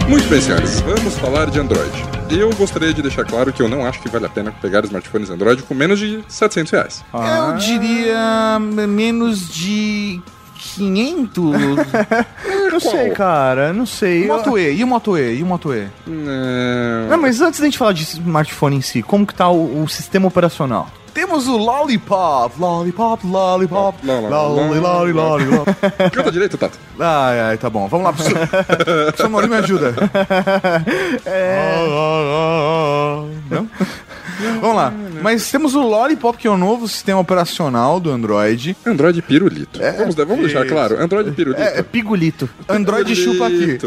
S4: Muito bem, senhores, vamos falar de Android. Eu gostaria de deixar claro que eu não acho que vale a pena pegar smartphones Android com menos de 700 reais.
S1: Eu diria menos de 500.
S2: Não sei, cara, não sei.
S1: E o Moto E? E o Moto E? E o Moto E?
S4: É...
S2: Não, mas antes da gente falar de smartphone em si, como que tá o, o sistema operacional?
S1: Temos o Lollipop, Lollipop, Lollipop,
S4: Lá, lá, lá,
S1: Lolli,
S4: lá,
S1: Lolli,
S4: lá.
S1: Lolli, Lolli.
S4: Canta direito, Tato.
S1: Ai, ai, tá bom. Vamos lá, professor Maurinho, me ajuda. Não? Vamos lá. Mas temos o Lollipop, que é o novo sistema operacional do Android.
S4: Android pirulito. vamos, vamos deixar claro, Android pirulito.
S2: É, pigulito.
S1: Android chupa aqui.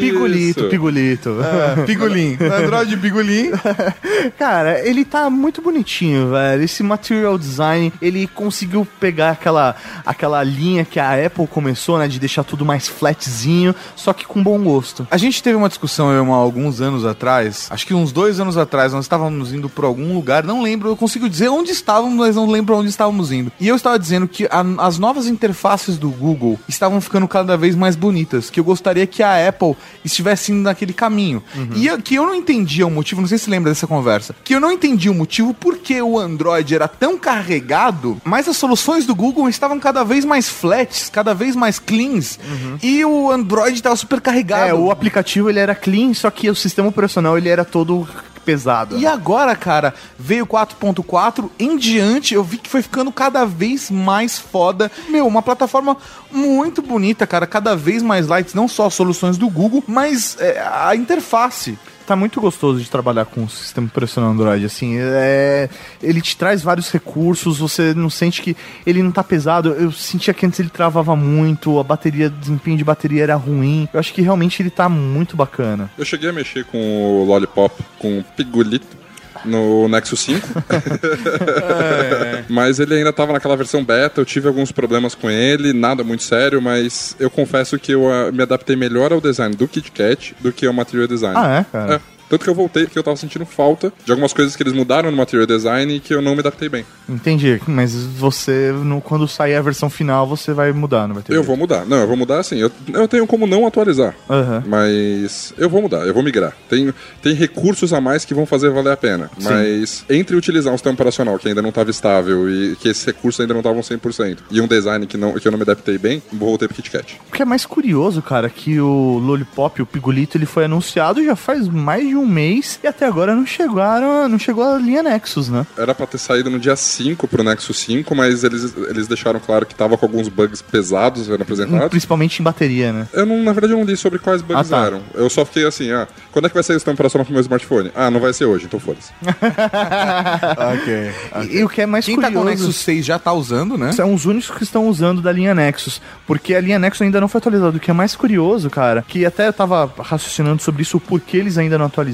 S2: Pigulito,
S4: Isso.
S2: pigulito.
S1: É, Pigulim. Android Pigulim.
S2: Cara, ele tá muito bonitinho, velho. Esse material design, ele conseguiu pegar aquela, aquela linha que a Apple começou, né? De deixar tudo mais flatzinho, só que com bom gosto.
S1: A gente teve uma discussão eu, há alguns anos atrás, acho que uns dois anos atrás, nós estávamos indo por algum lugar, não lembro, eu consigo dizer onde estávamos, mas não lembro onde estávamos indo. E eu estava dizendo que a- as novas interfaces do Google estavam ficando cada vez mais bonitas, que eu gostaria que a Apple estivesse indo naquele caminho. E eu- que eu não entendia o motivo, não sei se você lembra dessa conversa, que eu não entendia o motivo porque o Android era tão carregado, mas as soluções do Google estavam cada vez mais flats, cada vez mais cleans, e o Android estava super carregado.
S2: É, o aplicativo ele era clean, só que o sistema operacional ele era todo pesada.
S1: E agora, cara, veio o 4.4, em diante eu vi que foi ficando cada vez mais foda. Meu, uma plataforma muito bonita, cara, cada vez mais light, não só soluções do Google, mas é, a interface.
S2: Tá muito gostoso de trabalhar com o sistema operacional Android, assim, é, ele te traz vários recursos, você não sente que ele não tá pesado, eu sentia que antes ele travava muito, a bateria, desempenho de bateria era ruim, eu acho que realmente ele tá muito bacana.
S4: Eu cheguei a mexer com o Lollipop, com o Pigolito, no Nexus 5. Mas ele ainda tava naquela versão beta, eu tive alguns problemas com ele, nada muito sério, mas eu confesso que eu ah, me adaptei melhor ao design do KitKat do que ao Material Design.
S2: Ah, é, cara?
S4: É. Tanto que eu voltei porque eu tava sentindo falta de algumas coisas que eles mudaram no Material Design e que eu não me adaptei bem.
S2: Entendi, mas você, no, quando sair a versão final, você vai mudar, não vai ter
S4: Eu
S2: jeito.
S4: vou mudar. Não, eu vou mudar assim. Eu, eu tenho como não atualizar.
S2: Aham.
S4: Mas eu vou mudar, eu vou migrar. Tem, tem recursos a mais que vão fazer valer a pena. Mas entre utilizar um sistema operacional que ainda não estava estável e que esses recursos ainda não estavam 100% e um design que, não, que eu não me adaptei bem, vou voltar pro KitKat.
S2: O que é mais curioso, cara, que o Lollipop, o Pigolito, ele foi anunciado já faz mais de um mês e até agora não chegaram, não chegou a linha Nexus, né?
S4: Era pra ter saído no dia 5 pro Nexus 5, mas eles, eles deixaram claro que tava com alguns bugs pesados sendo apresentados.
S2: Principalmente em bateria, né?
S4: Eu não, na verdade, eu não li sobre quais bugs
S2: Ah, tá.
S4: eram. Eu só fiquei assim, ah, quando é que vai sair o sistema operacional pro meu smartphone? Ah, não vai ser hoje, então foda-se.
S1: ok.
S2: E, o que é mais
S1: Quem tá
S2: curioso...
S1: com o Nexus 6 já tá usando, né?
S2: São os únicos que estão usando da linha Nexus. Porque a linha Nexus ainda não foi atualizada. O que é mais curioso, cara, que até eu tava raciocinando sobre isso, o porquê eles ainda não atualizaram.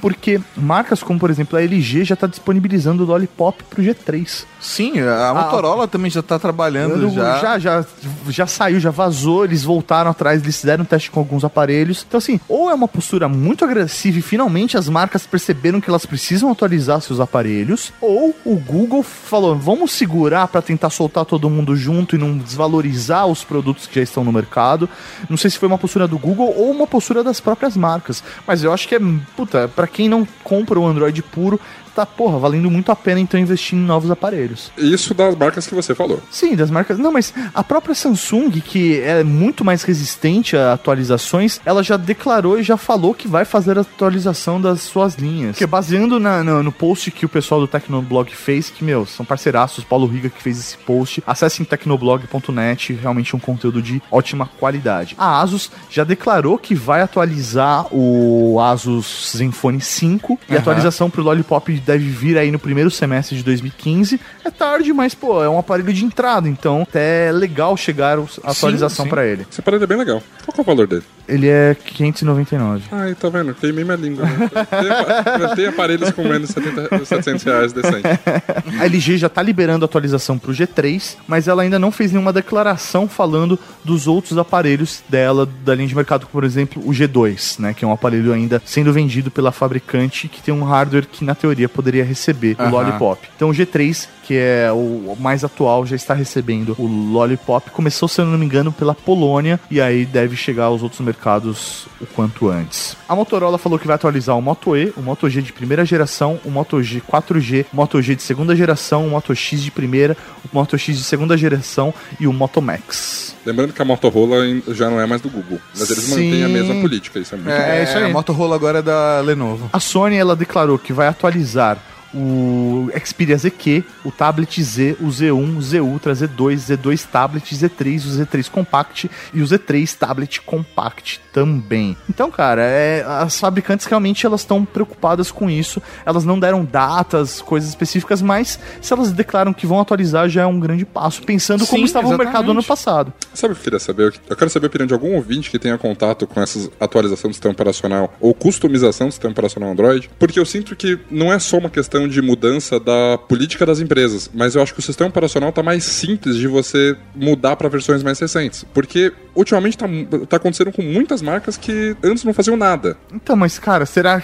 S2: Porque marcas como, por exemplo, a LG já tá disponibilizando o Lollipop pro G3.
S1: Sim, a Motorola também já tá trabalhando já.
S2: já, já, já saiu, já vazou, eles voltaram atrás, eles fizeram um teste com alguns aparelhos. Então, assim, ou é uma postura muito agressiva e finalmente as marcas perceberam que elas precisam atualizar seus aparelhos, ou o Google falou, vamos segurar para tentar soltar todo mundo junto e não desvalorizar os produtos que já estão no mercado. Não sei se foi uma postura do Google ou uma postura das próprias marcas, mas eu acho que é, puta, para quem não compra o Android puro, tá, porra, valendo muito a pena então investir em novos aparelhos.
S4: Isso das marcas que você falou.
S2: Sim, das marcas. Não, mas a própria Samsung, que é muito mais resistente a atualizações, ela já declarou e já falou que vai fazer a atualização das suas linhas. Porque baseando na- no, no post que o pessoal do Tecnoblog fez, que, meu, são parceiraços, Paulo Riga que fez esse post, acessem tecnoblog.net, realmente um conteúdo de ótima qualidade. A Asus já declarou que vai atualizar o Asus Zenfone 5 e a atualização pro Lollipop deve vir aí no primeiro semestre de 2015. É tarde, mas, pô, é um aparelho de entrada, então até é legal chegar a atualização pra ele.
S4: Esse aparelho é bem legal. Qual é o valor dele?
S2: Ele é 599.
S4: Ai, tá vendo? Queimei minha língua. Né? Tem, apa- tem aparelhos com menos de 70, 700 reais decente.
S2: A LG já tá liberando a atualização pro G3, mas ela ainda não fez nenhuma declaração falando dos outros aparelhos dela, da linha de mercado, por exemplo, o G2, né? Que é um aparelho ainda sendo vendido pela fabricante que tem um hardware que, na teoria, poderia receber o
S1: Aham.
S2: Lollipop. Então o G3, que é o mais atual, já está recebendo o Lollipop. Começou, se eu não me engano, pela Polônia e aí deve chegar aos outros mercados o quanto antes. A Motorola falou que vai atualizar o Moto E, o Moto G de primeira geração, o Moto G 4G, o Moto G de segunda geração, o Moto X de primeira, o Moto X de segunda geração e o Moto Max.
S4: Lembrando que a Motorola já não é mais do Google. Mas eles
S2: Sim.
S4: mantêm a mesma política. Isso é muito bom.
S1: É,
S2: isso aí.
S1: A Motorola agora é da Lenovo.
S2: A Sony ela declarou que vai atualizar o Xperia ZQ, o Tablet Z, o Z1, o Z Ultra, Z2, Z2 Tablet, Z3, o Z3 Compact e o Z3 Tablet Compact também. Então, cara, é, as fabricantes realmente elas estão preocupadas com isso. Elas não deram datas, coisas específicas, mas se elas declaram que vão atualizar já é um grande passo, pensando como
S1: Sim,
S2: estava o mercado
S1: exatamente.
S2: ano passado.
S4: Sabe o que eu queria saber? Eu quero saber a opinião de algum ouvinte que tenha contato com essa atualização do sistema operacional ou customização do sistema operacional Android, porque eu sinto que não é só uma questão de mudança da política das empresas, mas eu acho que o sistema operacional tá mais simples de você mudar para versões mais recentes. Porque ultimamente tá, tá acontecendo com muitas marcas que antes não faziam nada.
S2: Então, mas, cara, será.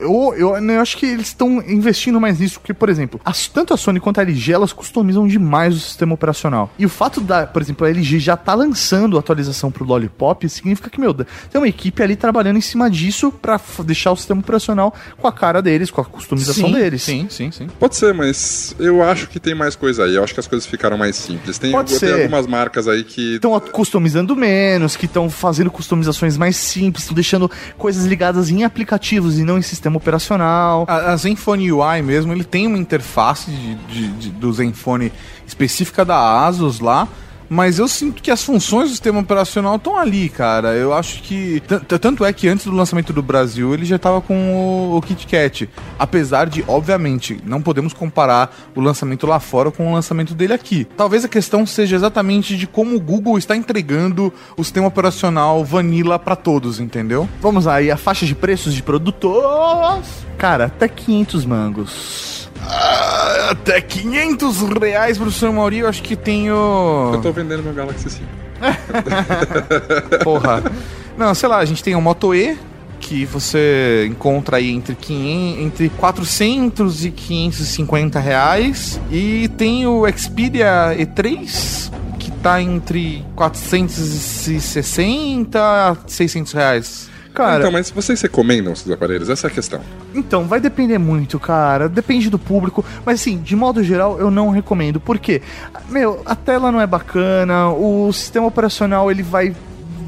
S2: Eu, eu, eu acho que eles estão investindo mais nisso, porque, por exemplo, as- tanto a Sony quanto a LG elas customizam demais o sistema operacional. E o fato da, por exemplo, a LG já tá lançando a atualização pro Lollipop significa que, meu, tem uma equipe ali trabalhando em cima disso pra f- deixar o sistema operacional com a cara deles, com a customização deles.
S1: Sim, sim, sim.
S4: Pode ser, mas eu acho que tem mais coisa aí. Eu acho que as coisas ficaram mais simples. Tem,
S2: Pode
S4: tem
S2: ser.
S4: algumas marcas aí que.
S2: Estão customizando menos, que estão fazendo customizações mais simples, estão deixando coisas ligadas em aplicativos e não em sistema operacional.
S1: A, a Zenfone UI mesmo, ele tem uma interface de, de- de- do Zenfone específica da ASUS lá, mas eu sinto que as funções do sistema operacional estão ali, cara. Eu acho que. Tanto é que antes do lançamento do Brasil ele já tava com o, KitKat. Apesar de, obviamente, não podemos comparar o lançamento lá fora com o lançamento dele aqui. Talvez a questão seja exatamente de como o Google está entregando o sistema operacional vanilla para todos, entendeu?
S2: Vamos aí, a faixa de preços de produtos. Cara, até 500 mangos.
S1: Ah, até 500 reais, professor Mauri, eu acho que tenho.
S4: Eu tô vendendo meu Galaxy 5.
S1: Porra. Não, sei lá, a gente tem o Moto E, que você encontra aí entre, 500, entre 400 e 550 reais. E tem o Xperia E3, que tá entre 460 a 600 reais.
S2: Cara,
S4: Então, mas vocês recomendam esses aparelhos? Essa é a questão.
S2: Então, vai depender muito, cara. Depende do público. Mas assim, de modo geral, eu não recomendo. Por quê? Meu, a tela não é bacana, o sistema operacional ele vai.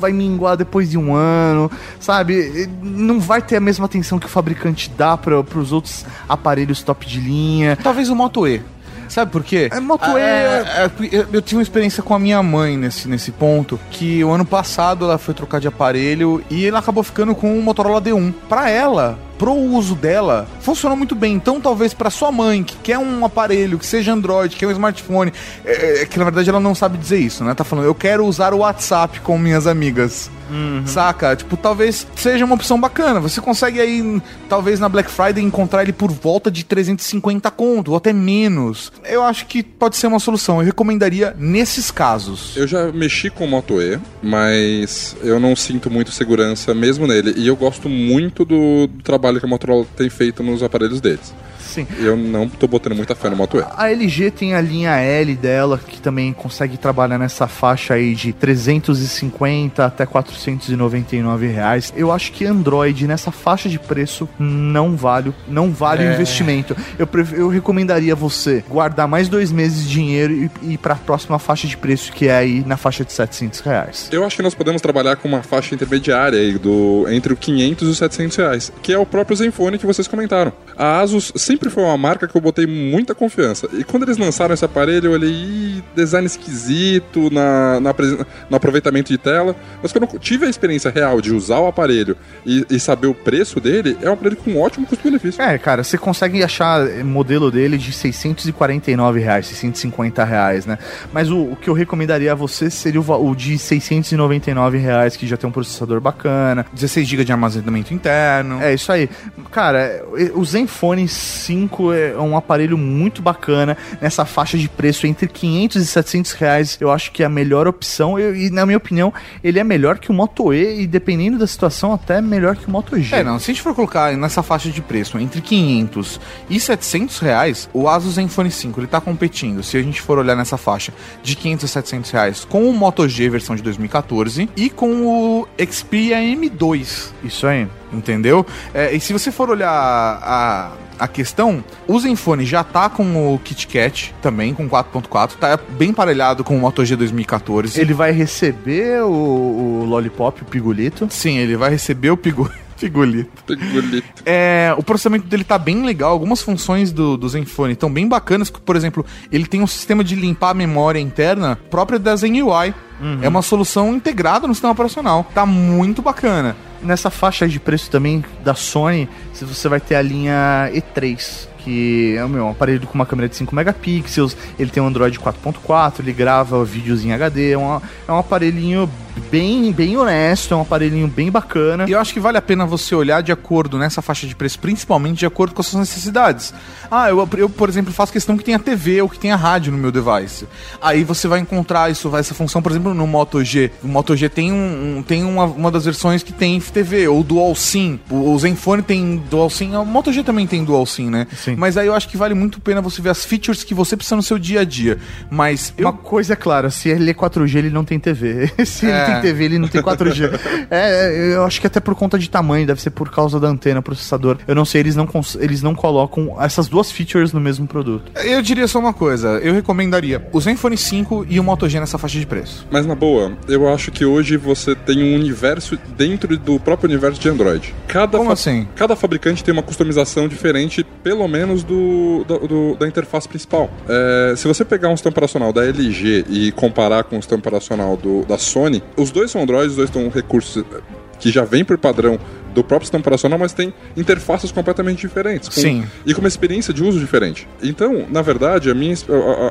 S2: Vai minguar depois de um ano, sabe? Não vai ter a mesma atenção que o fabricante dá para os outros aparelhos top de linha.
S1: Talvez o Moto E. Sabe por quê?
S2: É, Moto E-
S1: é, é, eu, tive uma experiência com a minha mãe nesse, nesse ponto, que o ano passado ela foi trocar de aparelho e ela acabou ficando com o Motorola D1. Pra ela, pro uso dela, funcionou muito bem. Então, talvez pra sua mãe, que quer um aparelho, que seja Android, que é um smartphone, é, é que na verdade ela não sabe dizer isso, né? Tá falando, eu quero usar o WhatsApp com minhas amigas. Saca? Tipo, talvez seja uma opção bacana. Você consegue aí, talvez na Black Friday, encontrar ele por volta de 350 conto, ou até menos. Eu acho que pode ser uma solução. Eu recomendaria nesses casos.
S4: Eu já mexi com o Moto E, mas eu não sinto muito segurança mesmo nele. E eu gosto muito do, do trabalho que a Motorola tem feito nos aparelhos deles.
S2: Sim.
S4: Eu não tô botando muita fé no Moto E.
S2: A LG tem a linha L dela, que também consegue trabalhar nessa faixa aí de 350 até 499 reais. Eu acho que Android nessa faixa de preço não vale, não vale o investimento. Eu, eu recomendaria você guardar mais dois meses de dinheiro e e ir para a próxima faixa de preço, que é aí na faixa de 700 reais.
S4: Eu acho que nós podemos trabalhar com uma faixa intermediária aí do, entre o 500 e os 700 reais, que é o próprio Zenfone que vocês comentaram. A Asus sempre foi uma marca que eu botei muita confiança. E quando eles lançaram esse aparelho, eu olhei, "Ih, design esquisito na, na no aproveitamento de tela. Mas quando eu tive a experiência real de usar o aparelho e, e saber o preço dele, é um aparelho com ótimo custo-benefício.
S2: É, cara, você consegue achar eh, modelo dele de 649 reais, 650 reais, né? Mas o, o que eu recomendaria a você seria o, o de 699 reais, que já tem um processador bacana.
S1: 16 GB de armazenamento interno.
S2: É isso aí. Cara, eh, o Zenfone 5 é um aparelho muito bacana nessa faixa de preço entre 500 e 700 reais. Eu acho que é a melhor opção Eu- e, na minha opinião, ele é melhor que o Moto E e, dependendo da situação, até melhor que o Moto G.
S1: É, não, se a gente for colocar nessa faixa de preço entre 500 e 700 reais, o Asus Zenfone 5, ele tá competindo, se a gente for olhar nessa faixa de 500 a 700 reais, com o Moto G versão de 2014 e com o Xperia M2,
S2: Isso aí.
S1: Entendeu? É, e se você for olhar a, a questão, o Zenfone já tá com o KitKat também, com 4.4, tá bem parelhado com o Moto G 2014.
S2: Ele vai receber o, o Lollipop, o Pigolito.
S1: Sim, ele vai receber o pigu- Figulito.
S4: Bonito.
S1: É, o processamento dele tá bem legal. Algumas funções do, do Zenfone estão bem bacanas. Por exemplo, ele tem um sistema de limpar a memória interna própria da Zen UI. É uma solução integrada no sistema operacional. Tá muito bacana.
S2: Nessa faixa de preço também da Sony, você vai ter a linha E3, que é meu, um aparelho com uma câmera de 5 megapixels, ele tem um Android 4.4, ele grava vídeos em HD, é, uma- é um aparelhinho bem, bem honesto, é um aparelhinho bem bacana.
S1: E eu acho que vale a pena você olhar de acordo nessa faixa de preço, principalmente de acordo com as suas necessidades. Ah, eu, eu, por exemplo, faço questão que tenha TV ou que tenha rádio no meu device. Aí você vai encontrar isso, essa função, por exemplo, no Moto G. O Moto G tem, um, um- tem uma, uma das versões que tem TV, ou Dual SIM. O, o Zenfone tem Dual SIM, o Moto G também tem Dual SIM, né?
S2: Sim.
S1: Mas aí eu acho que vale muito a pena você ver as features que você precisa no seu dia a dia. Mas eu
S2: Uma coisa é clara, se ele é 4G, ele não tem TV. se
S1: É.
S2: ele tem TV, ele não tem 4G. é, eu acho que até por conta de tamanho, deve ser por causa da antena, processador. Eu não sei, eles não, eles não colocam essas duas features no mesmo produto.
S1: Eu diria só uma coisa, eu recomendaria o Zenfone 5 e o Moto G nessa faixa de preço.
S4: Mas na boa, eu acho que hoje você tem um universo dentro do próprio universo de Android. Cada
S1: Como assim?
S4: Cada fabricante tem uma customização diferente, pelo menos do, do- do- da interface principal. É, se você pegar um sistema operacional da LG e comparar com o sistema operacional do- da Sony, os dois são Android, os dois estão recursos que já vem por padrão do próprio sistema operacional, mas tem interfaces completamente diferentes. com-
S1: Sim.
S4: E com uma experiência de uso diferente. Então, na verdade, a minha,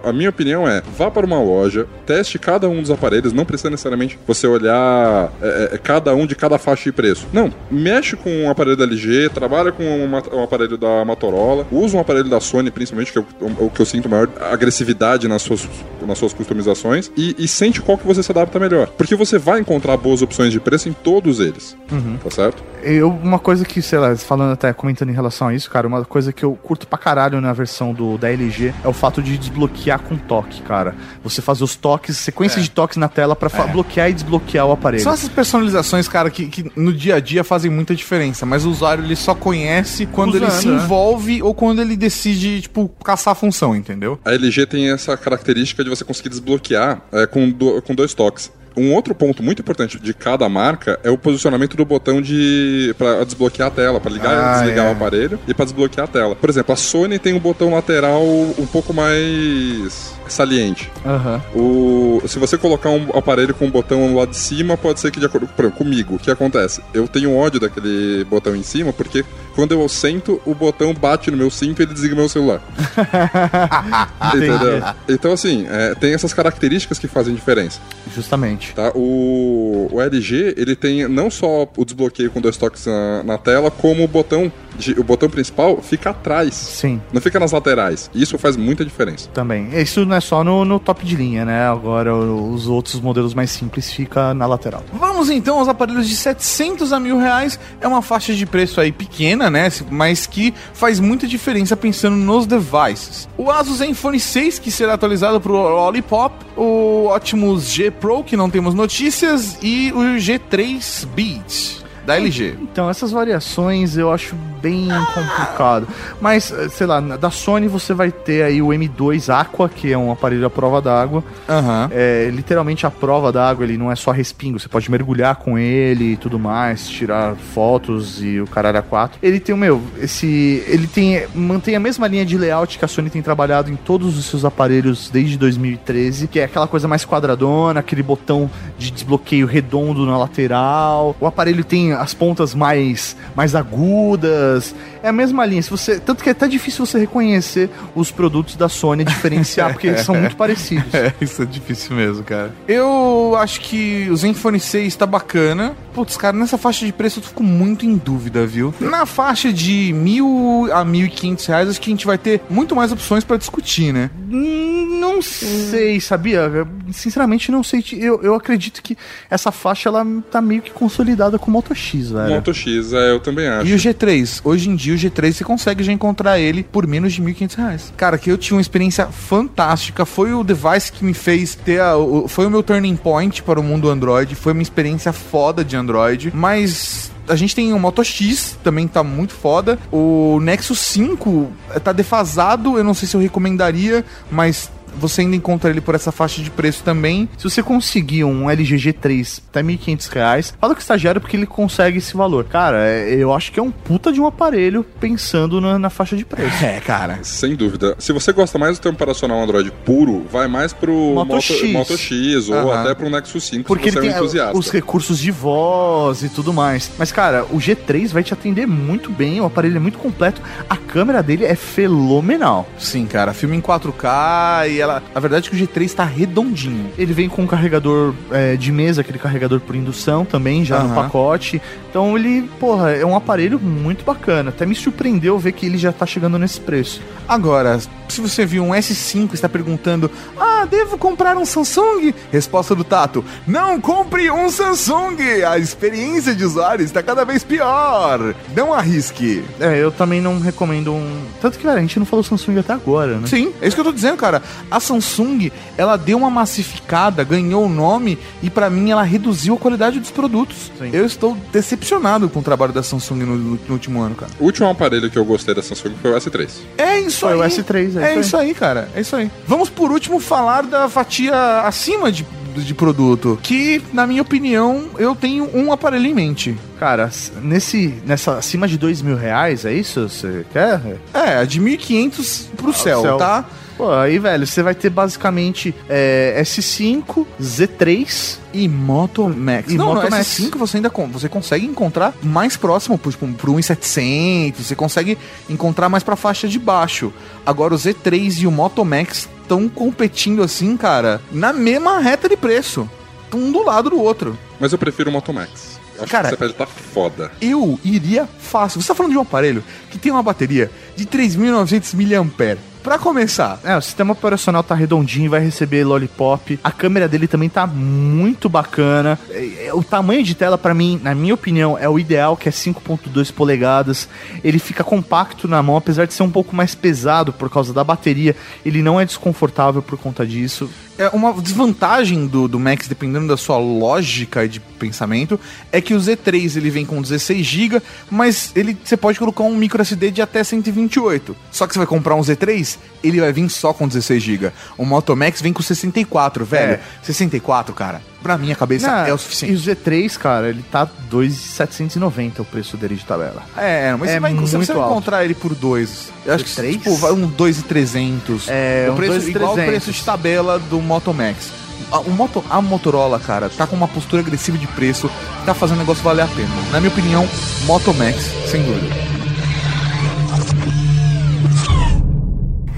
S4: a, a- minha opinião é: vá para uma loja, teste cada um dos aparelhos, não precisa necessariamente você olhar é, é, cada um de cada faixa de preço. Não, mexe com um aparelho da LG, trabalha com um, ma- um aparelho da Motorola, usa um aparelho da Sony, principalmente, que é o, o que eu sinto maior agressividade nas suas, nas suas customizações, e, e sente qual que você se adapta melhor. Porque você vai encontrar boas opções de preço em todos eles. Tá certo?
S2: Eu, uma coisa que, sei lá, falando até, comentando em relação a isso, cara, uma coisa que eu curto pra caralho na versão do, da LG é o fato de desbloquear com toque, cara. Você fazer os toques, sequência de toques na tela pra fa- bloquear e desbloquear o aparelho.
S1: São essas personalizações, cara, que, que no dia a dia fazem muita diferença, mas o usuário ele só conhece quando ele
S2: Usando,
S1: se
S2: né?
S1: envolve ou quando ele decide, tipo, caçar a função, entendeu?
S4: A LG tem essa característica de você conseguir desbloquear é, com, do- com dois toques. Um outro ponto muito importante de cada marca é o posicionamento do botão de para desbloquear a tela, para ligar e
S1: Ah,
S4: desligar
S1: é.
S4: o aparelho e para desbloquear a tela. Por exemplo, a Sony tem um botão lateral um pouco mais saliente.
S2: Aham.
S4: O, se você colocar um aparelho com um botão lá de cima, pode ser que, de acordo por exemplo, comigo, o que acontece? Eu tenho ódio daquele botão em cima, porque quando eu sento, o botão bate no meu cinto e ele desliga meu celular. Entendeu? Então, assim, é, tem essas características que fazem diferença.
S2: Justamente.
S4: Tá? O, o LG, ele tem não só o desbloqueio com dois toques na, na tela, como o botão, de- o botão principal fica atrás.
S2: Sim.
S4: Não fica nas laterais. Isso faz muita diferença.
S2: Também. Isso não é só no, no top de linha, né? Agora os outros modelos mais simples fica na lateral.
S1: Vamos então aos aparelhos de 700 a mil reais. É uma faixa de preço aí pequena, né? Mas que faz muita diferença pensando nos devices. O Asus Zenfone 6, que será atualizado para o Lollipop. O Optimus G Pro, que não temos notícias. E o G3 Beat, da LG.
S2: Então, essas variações eu acho bem complicado. Mas, eh, sei lá, da Sony você vai ter aí o M2 Aqua, que é um aparelho à prova d'água.
S1: Aham.
S2: É, literalmente a prova d'água, ele não é só respingo, você pode mergulhar com ele e tudo mais, tirar fotos e o caralho a quatro. Ele tem o meu, esse. Ele tem. mantém a mesma linha de layout que a Sony tem trabalhado em todos os seus aparelhos desde 2013, que é aquela coisa mais quadradona, aquele botão de desbloqueio redondo na lateral. O aparelho tem as pontas mais, mais agudas. É a mesma linha. Se você, tanto que é até difícil você reconhecer os produtos da Sony, diferenciar, porque eles são muito parecidos.
S1: É, isso é difícil mesmo, cara. Eu acho que o Zenfone 6 tá bacana. Putz, cara, nessa faixa de preço eu fico muito em dúvida, viu? Na faixa de mil a mil e quinhentos reais, acho que a gente vai ter muito mais opções pra discutir, né?
S2: Não sei, sabia? Sinceramente, não sei. Eu, eu acredito que essa faixa ela tá meio que consolidada com o Moto X, velho.
S4: Moto X, é, eu também acho.
S1: E o G3? Hoje em dia o G3 você consegue já encontrar ele por menos de 1.500 reais. Cara, que eu tive uma experiência fantástica. Foi o device que me fez ter a, o- Foi o meu turning point para o mundo Android. Foi uma experiência foda de Android. Mas. A gente tem o Moto X, também tá muito foda. O Nexus 5 tá defasado, eu não sei se eu recomendaria, mas você ainda encontra ele por essa faixa de preço também.
S2: Se você conseguir um LG G3 até 1.500 reais, fala com o estagiário porque ele consegue esse valor. Cara, é- eu acho que é um puta de um aparelho pensando na, na faixa de preço.
S1: É, cara.
S4: Sem dúvida. Se você gosta mais do sistema operacional Android puro, vai mais pro
S2: Moto
S4: Moto,
S2: X.
S4: Moto X ou
S1: Aham.
S4: até pro Nexus 5
S2: Porque
S4: se
S2: ele
S4: você
S2: tem
S4: é um entusiasta.
S2: os recursos de voz e tudo mais. Mas, cara, o G3 vai te atender muito bem, o aparelho é muito completo, a câmera dele é fenomenal.
S1: Sim, cara. Filme em 4K e ela. A verdade é que o G3 tá redondinho.
S2: Ele vem com um carregador é, de mesa, aquele carregador por indução também, já no
S1: Aham.
S2: pacote. Então ele, porra, é um aparelho muito bacana. Até me surpreendeu ver que ele já tá chegando nesse preço.
S1: Agora, Se você viu um S5 e está perguntando: Ah, devo comprar um Samsung? Resposta do Tato: Não compre um Samsung! A experiência de usuário está cada vez pior. Não arrisque.
S2: É, eu também não recomendo um. Tanto que, cara, a gente não falou Samsung até agora, né?
S1: Sim, é isso que eu tô dizendo, cara. A Samsung, ela deu uma massificada, ganhou o nome e pra mim ela reduziu a qualidade dos produtos.
S2: Sim.
S1: Eu estou decepcionado com o trabalho da Samsung no, no- último ano, cara.
S4: O último aparelho que eu gostei da Samsung foi o S3.
S1: É isso
S2: Foi
S1: aí.
S2: o S3, é
S1: é
S2: isso
S1: isso aí, cara. É isso aí. Vamos por último falar da fatia acima de, de produto, que na minha opinião eu tenho um aparelho em mente.
S2: Cara, nesse, nessa, acima de dois mil reais, é isso? Você quer?
S1: É, de 1.500 pro céu,
S2: céu.
S1: tá?
S2: Pô, aí, velho, você vai ter basicamente é, S5, Z3
S1: E Moto Max.
S2: E
S1: não,
S2: Moto
S1: no
S2: Max.
S1: S5 você ainda con- você consegue encontrar mais próximo, por, tipo, pro 1.700, você consegue encontrar mais pra faixa de baixo. Agora o Z3 e o Moto Max estão competindo assim, cara, na mesma reta de preço. Um do lado do outro.
S4: Mas eu prefiro o Moto Max. Eu Acho
S1: Cara-
S4: que esse aparelho tá foda.
S1: Eu iria fácil. Você tá falando de um aparelho que tem uma bateria de 3.900 mAh. Pra começar,
S2: É, o sistema operacional tá redondinho, vai receber lollipop. A câmera dele também tá muito bacana. É, é, O tamanho de tela, pra mim, na minha opinião, é o ideal, que é 5.2 polegadas. Ele fica compacto na mão, apesar de ser um pouco mais pesado por causa da bateria. Ele não é desconfortável por conta disso.
S1: É uma desvantagem do, do Max, dependendo da sua lógica de pensamento, é que o Z3 ele vem com 16 GB, mas ele você pode colocar um micro SD de até 128. Só que você vai comprar um Z3, ele vai vir só com 16 GB. O Moto Max vem com 64, velho.
S2: É.
S1: 64, cara. Pra minha cabeça
S2: Não,
S1: é o
S2: E
S1: suficiente.
S2: o Z3, cara, ele tá 2,790 o preço dele de tabela.
S1: É, mas
S2: É
S1: você vai, você vai encontrar ele por 2. Eu acho que
S2: Z3?
S1: tipo, um 2,300.
S2: É,
S1: o
S2: um
S1: preço,
S2: 2.300.
S1: igual o preço de tabela do Moto Max. A, o Moto, a Motorola, cara, tá com uma postura agressiva de preço, tá fazendo o negócio valer a pena. Na minha opinião, Moto Max, sem dúvida.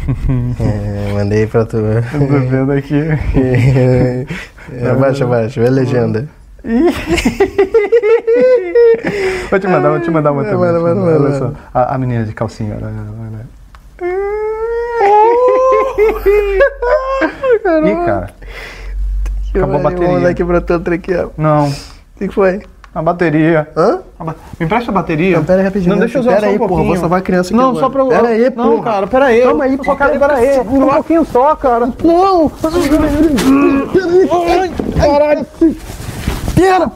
S7: É, mandei pra tu.
S8: Tô vendo aqui.
S7: abaixa, abaixa, vê a legenda.
S8: Vou te mandar, vou te mandar uma também.
S7: vai, vai, vai,
S8: Olha só. A, a menina de calcinha. Olha, olha. Ih, cara. Acabou a bateria.
S7: Vamos lá quebrou tanto aqui, ó. O
S8: Não.
S7: que que foi?
S8: A bateria.
S7: Hã?
S8: A ba- Me empresta a bateria.
S7: Não, pera aí rapidinho.
S8: Não, deixa eu usar
S7: Pera
S8: só um
S7: aí, porra,
S8: pouquinho.
S7: vou salvar a criança aqui
S8: Não,
S7: agora.
S8: só pra.
S7: Pera aí,
S8: Não,
S7: porra.
S8: cara, pera aí.
S7: Calma aí, porra.
S8: quero... Pera aí. Um pouquinho só, cara.
S7: Não! Caralho! Pera!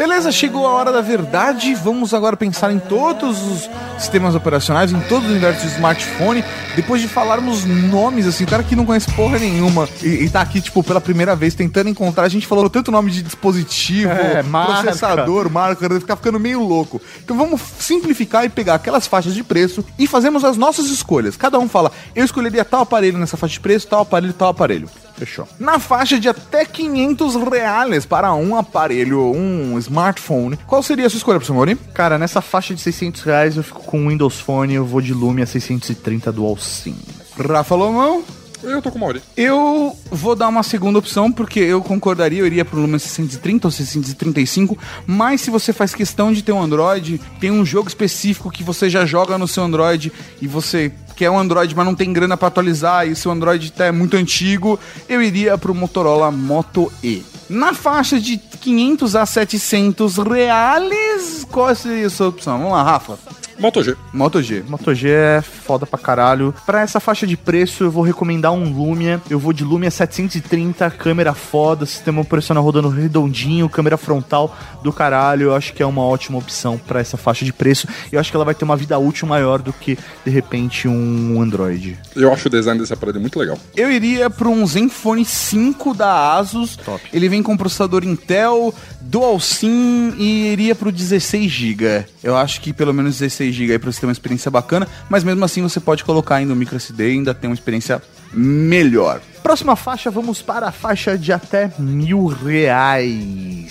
S1: Beleza, chegou a hora da verdade. Vamos agora pensar em todos os sistemas operacionais, em todo o universo de smartphone. Depois de falarmos nomes, assim, o cara que não conhece porra nenhuma e, e tá aqui, tipo, pela primeira vez tentando encontrar. A gente falou tanto nome de dispositivo,
S2: É, marca.
S1: processador, marca, deve ficar ficando meio louco. Então vamos simplificar e pegar aquelas faixas de preço e fazemos as nossas escolhas. Cada um fala, eu escolheria tal aparelho nessa faixa de preço, tal aparelho, tal aparelho. Fechou. Na faixa de até 500 reais para um aparelho, um smartphone, qual seria a sua escolha, professor Mori?
S2: Cara, nessa faixa de 600 reais eu fico com o Windows Phone, eu vou de Lumia 630 Dual SIM.
S1: Rafa Lomão?
S4: Eu tô com o Mauri.
S1: Eu vou dar uma segunda opção, porque eu concordaria, eu iria pro Lumia 630 ou 635, mas se você faz questão de ter um Android, tem um jogo específico que você já joga no seu Android e você quer um Android, mas não tem grana pra atualizar e o seu Android tá muito antigo, eu iria pro Motorola Moto E. Na faixa de 500 a 700 reais, qual seria a sua opção? Vamos lá, Rafa.
S4: Moto G.
S1: Moto G.
S2: Moto G é foda pra caralho. Pra essa faixa de preço, eu vou recomendar um Lumia. Eu vou de Lumia 730, câmera foda, sistema operacional rodando redondinho, câmera frontal do caralho. Eu acho que é uma ótima opção pra essa faixa de preço. E eu acho que ela vai ter uma vida útil maior do que, de repente, um Android.
S4: Eu acho o design desse aparelho muito legal.
S1: Eu iria para um Zenfone 5 da Asus.
S2: Top.
S1: Ele vem com processador Intel, Dual SIM e iria pro 16 GB. Eu acho que pelo menos 16 GB aí para você ter uma experiência bacana, mas mesmo assim você pode colocar ainda o micro SD e ainda ter uma experiência melhor.
S2: Próxima faixa, vamos para a faixa de até mil reais.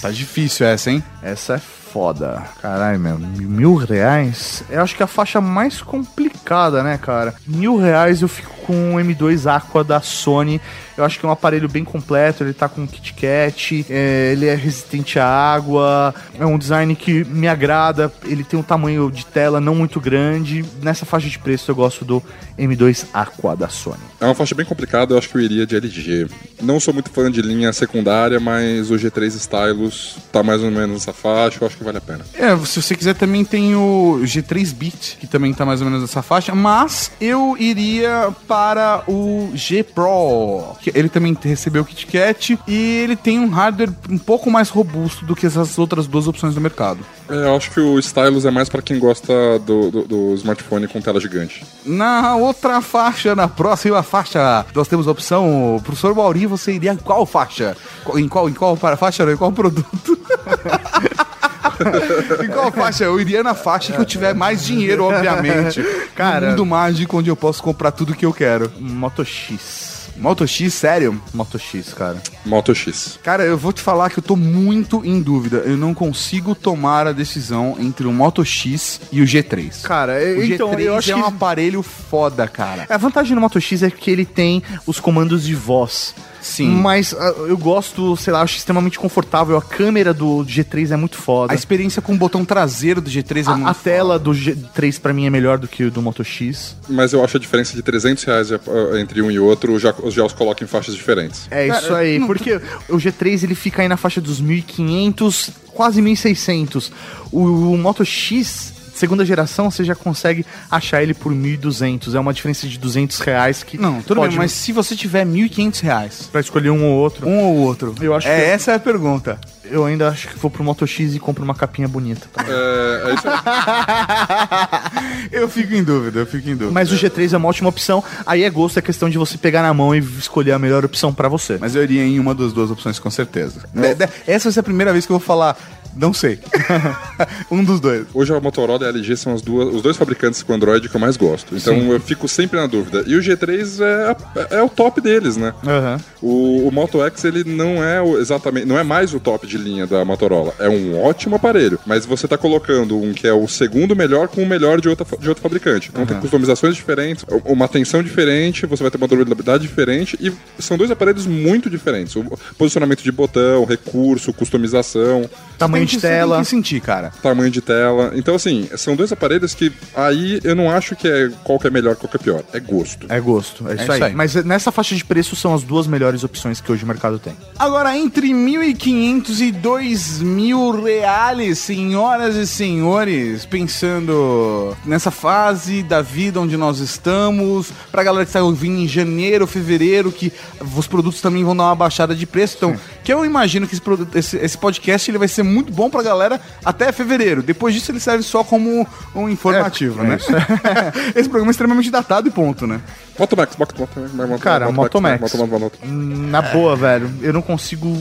S1: Tá difícil essa, hein?
S2: Essa é foda. Caralho, meu. Mil reais? Eu acho que é a faixa mais complicada, né, cara? Mil reais eu fico com o M2 Aqua da Sony. Eu acho que é um aparelho bem completo, ele tá com KitKat, é, ele é resistente à água, é um design que me agrada, ele tem um tamanho de tela não muito grande. Nessa faixa de preço eu gosto do M2 Aqua da Sony.
S4: É uma faixa bem complicada, eu acho que eu iria de LG. Não sou muito fã de linha secundária, mas o G3 Stylus tá mais ou menos nessa faixa, eu acho que vale a pena.
S1: É, se você quiser também tem o G3 Bit, que também tá mais ou menos nessa faixa, mas eu iria para o G Pro, ele também recebeu o KitKat e ele tem um hardware um pouco mais robusto do que essas outras duas opções do mercado.
S4: É, eu acho que o Stylus é mais pra quem gosta do, do, do smartphone com tela gigante.
S1: Na outra faixa, na próxima faixa, nós temos a opção, professor Mauri, você iria em qual faixa? Em qual, em qual para faixa, não? Em qual produto? em qual faixa? Eu iria na faixa que eu tiver mais dinheiro, obviamente.
S2: Cara-
S1: No mundo mágico onde eu posso comprar tudo que eu quero.
S2: Moto X.
S1: Moto X, sério?
S2: Moto X, cara.
S4: Moto X.
S1: Cara, eu vou te falar que eu tô muito em dúvida. Eu não consigo tomar a decisão entre o Moto X e o G3.
S2: Cara,
S1: O
S2: então
S1: G3
S2: eu acho
S1: é
S2: que
S1: um aparelho foda, cara.
S2: A vantagem do Moto X é que ele tem os comandos de voz.
S1: Sim.
S2: Mas ah, eu gosto, sei lá, acho extremamente confortável. A câmera do G3 é muito foda.
S1: A experiência com o botão traseiro do G3 é
S2: A,
S1: muito
S2: a tela do G3 pra mim é melhor do que o do Moto X.
S4: Mas eu acho a diferença de 300 reais eh, entre um e outro, já, já os coloco em faixas diferentes.
S2: É isso aí, porque o G3 ele fica aí na faixa dos 1.500, quase 1.600. O, o Moto X, segunda geração, você já consegue achar ele por 1.200. É uma diferença de 200 reais que
S1: Não, tudo
S2: pode
S1: bem, mas se você tiver 1.500 reais,
S2: pra escolher um ou outro.
S1: um ou outro,
S2: Eu acho
S1: é,
S2: que-
S1: essa é a pergunta.
S2: Eu ainda acho que vou pro Moto X e compro uma capinha bonita.
S4: É, é isso aí.
S1: Eu fico em dúvida, eu fico em dúvida.
S2: Mas o G3 é uma ótima opção. Aí é gosto, é questão de você pegar na mão e escolher a melhor opção pra você.
S1: Mas eu iria em uma das duas opções, com certeza. Essa vai ser a primeira vez que eu vou falar, não sei. um dos dois.
S4: Hoje a Motorola e a LG são as duas, os dois fabricantes com Android que eu mais gosto. Então eu fico sempre na dúvida. E o G3 é, é o top deles, né?
S2: Aham.
S4: O, o Moto X ele não é exatamente, não é mais o top de linha da Motorola. É um ótimo aparelho, mas você tá colocando um que é o segundo melhor com o melhor de, outra, de outro fabricante. Então tem customizações diferentes, uma atenção diferente, você vai ter uma durabilidade diferente e são dois aparelhos muito diferentes. O posicionamento de botão, recurso, customização,
S2: Tamanho
S1: Tem
S2: de
S1: que- você tem
S2: tela.
S1: que sentir, cara.
S4: tamanho de tela. Então assim, são dois aparelhos que aí eu não acho que é qual que é melhor, qual que é pior. É gosto.
S2: É gosto, é isso,
S1: isso
S2: aí.
S1: aí.
S2: Mas nessa faixa de preço são as duas melhores opções que hoje o mercado tem.
S1: Agora, entre 1.500 e 2.000 reais, senhoras e senhores, pensando nessa fase da vida onde nós estamos, pra galera que está ouvindo em janeiro, fevereiro, que os produtos também vão dar uma baixada de preço, então, que eu imagino que esse, esse, esse podcast ele vai ser muito bom pra galera até fevereiro. Depois disso ele serve só como um informativo, né? esse programa é extremamente datado e ponto, né?
S4: Moto Max, Moto Max, Moto
S2: Cara, Moto Max.
S4: Moto, Moto, Moto.
S2: Na boa, velho, eu não consigo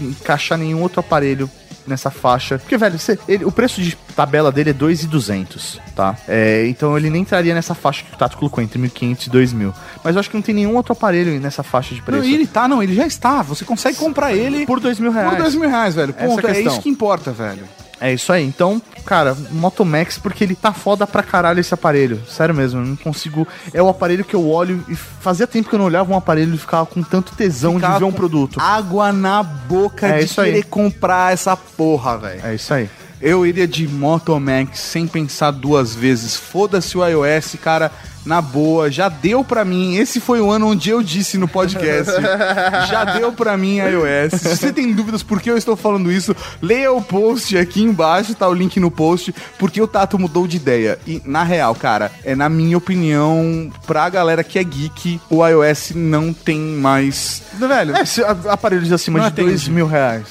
S2: encaixar nenhum outro aparelho nessa faixa. Porque, velho, você- ele- o preço de tabela dele é 2.200, tá? É, então ele nem entraria nessa faixa que o Tato colocou, entre 1.500 e 2.000. Mas eu acho que não tem nenhum outro aparelho nessa faixa de
S1: Não,
S2: preço.
S1: e ele tá, não, ele já está. Você consegue comprar ele
S2: Por 2 mil reais.
S1: por dois mil reais, velho.
S2: Essa
S1: Ponto,
S2: é
S1: é isso que importa, velho.
S2: É isso aí. Então, cara, Moto Max, porque ele tá foda pra caralho esse aparelho. Sério mesmo, eu não consigo. É o aparelho que eu olho e fazia tempo que eu não olhava um aparelho e ficava com tanto tesão
S1: Ficava
S2: de ver um produto.
S1: Água na boca
S2: É
S1: de
S2: isso aí.
S1: querer comprar essa porra, velho.
S2: É isso aí.
S1: Eu iria de Moto Max sem pensar duas vezes. Foda-se o iOS, cara. Na boa, já deu pra mim. Esse foi o ano onde eu disse no podcast. já deu pra mim iOS. Se você tem dúvidas por que eu estou falando isso, leia o post aqui embaixo, tá o link no post, porque o Tato mudou de ideia. E na real, cara, é na minha opinião, pra galera que é geek, o iOS não tem mais. Velho,
S2: É, aparelhos acima de dois mil reais.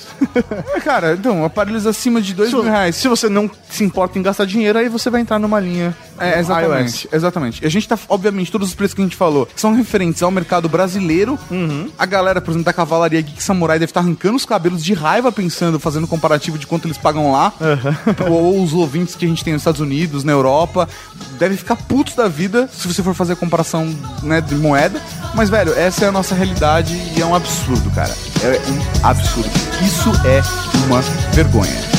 S1: é, cara, então, aparelhos acima de dois
S2: Se,
S1: mil reais.
S2: se você não se importa em gastar dinheiro, aí você vai entrar numa linha
S1: É, exatamente. Exatamente. E a gente tá, obviamente, todos os preços que a gente falou são referentes ao mercado brasileiro. A galera, por exemplo, da Cavalaria Geek Samurai deve estar arrancando os cabelos de raiva pensando, fazendo comparativo de quanto eles pagam lá. Ou os ouvintes que a gente tem nos Estados Unidos, na Europa. Devem ficar putos da vida se você for fazer a comparação né, de moeda. Mas, velho, essa é a nossa realidade e é um absurdo, cara. É um absurdo. Isso é uma vergonha.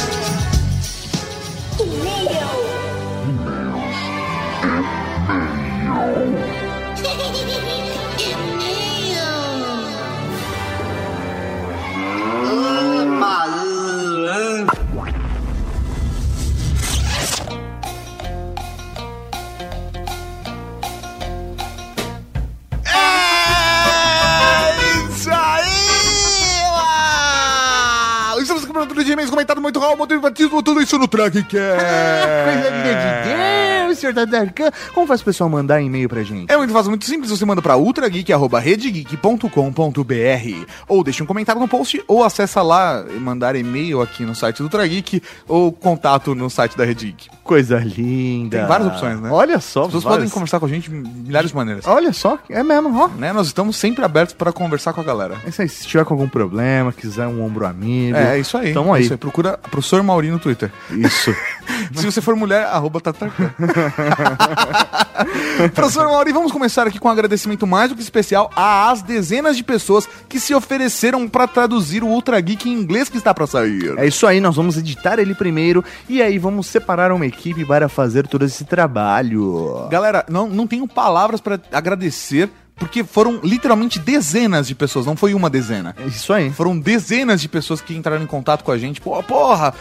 S1: Isso no Track que
S2: Coisa linda de Deus, senhor Tatarkan. Como faz o pessoal mandar e-mail pra gente?
S1: É muito fácil, muito simples. Você manda pra ultrageek.redgeek.com.br ou deixa um comentário no post ou acessa lá e mandar e-mail aqui no site do Ultra Geek ou contato no site da Rede Geek.
S2: Coisa linda.
S1: Tem várias opções, né?
S2: Olha só,
S1: As pessoas
S2: várias.
S1: podem conversar com a gente de milhares de maneiras.
S2: Olha só, é mesmo, ó.
S1: Né? Nós estamos sempre abertos para conversar com a galera.
S2: É isso aí, se tiver com algum problema, quiser um ombro amigo.
S1: É, é isso aí.
S2: Tamo aí.
S1: Isso aí. Procura professor Mauri no Twitter.
S2: Isso.
S1: Se você for mulher, arroba tatarkan. Professor Mauri, vamos começar aqui com um agradecimento mais do que especial às dezenas de pessoas que se ofereceram para traduzir o Ultra Geek em inglês que está para sair.
S2: É isso aí, nós vamos editar ele primeiro e aí vamos separar uma equipe para fazer todo esse trabalho.
S1: Galera, não, não tenho palavras para agradecer, porque foram literalmente dezenas de pessoas, não foi uma dezena.
S2: É isso aí.
S1: Foram dezenas de pessoas que entraram em contato com a gente. Pô, porra,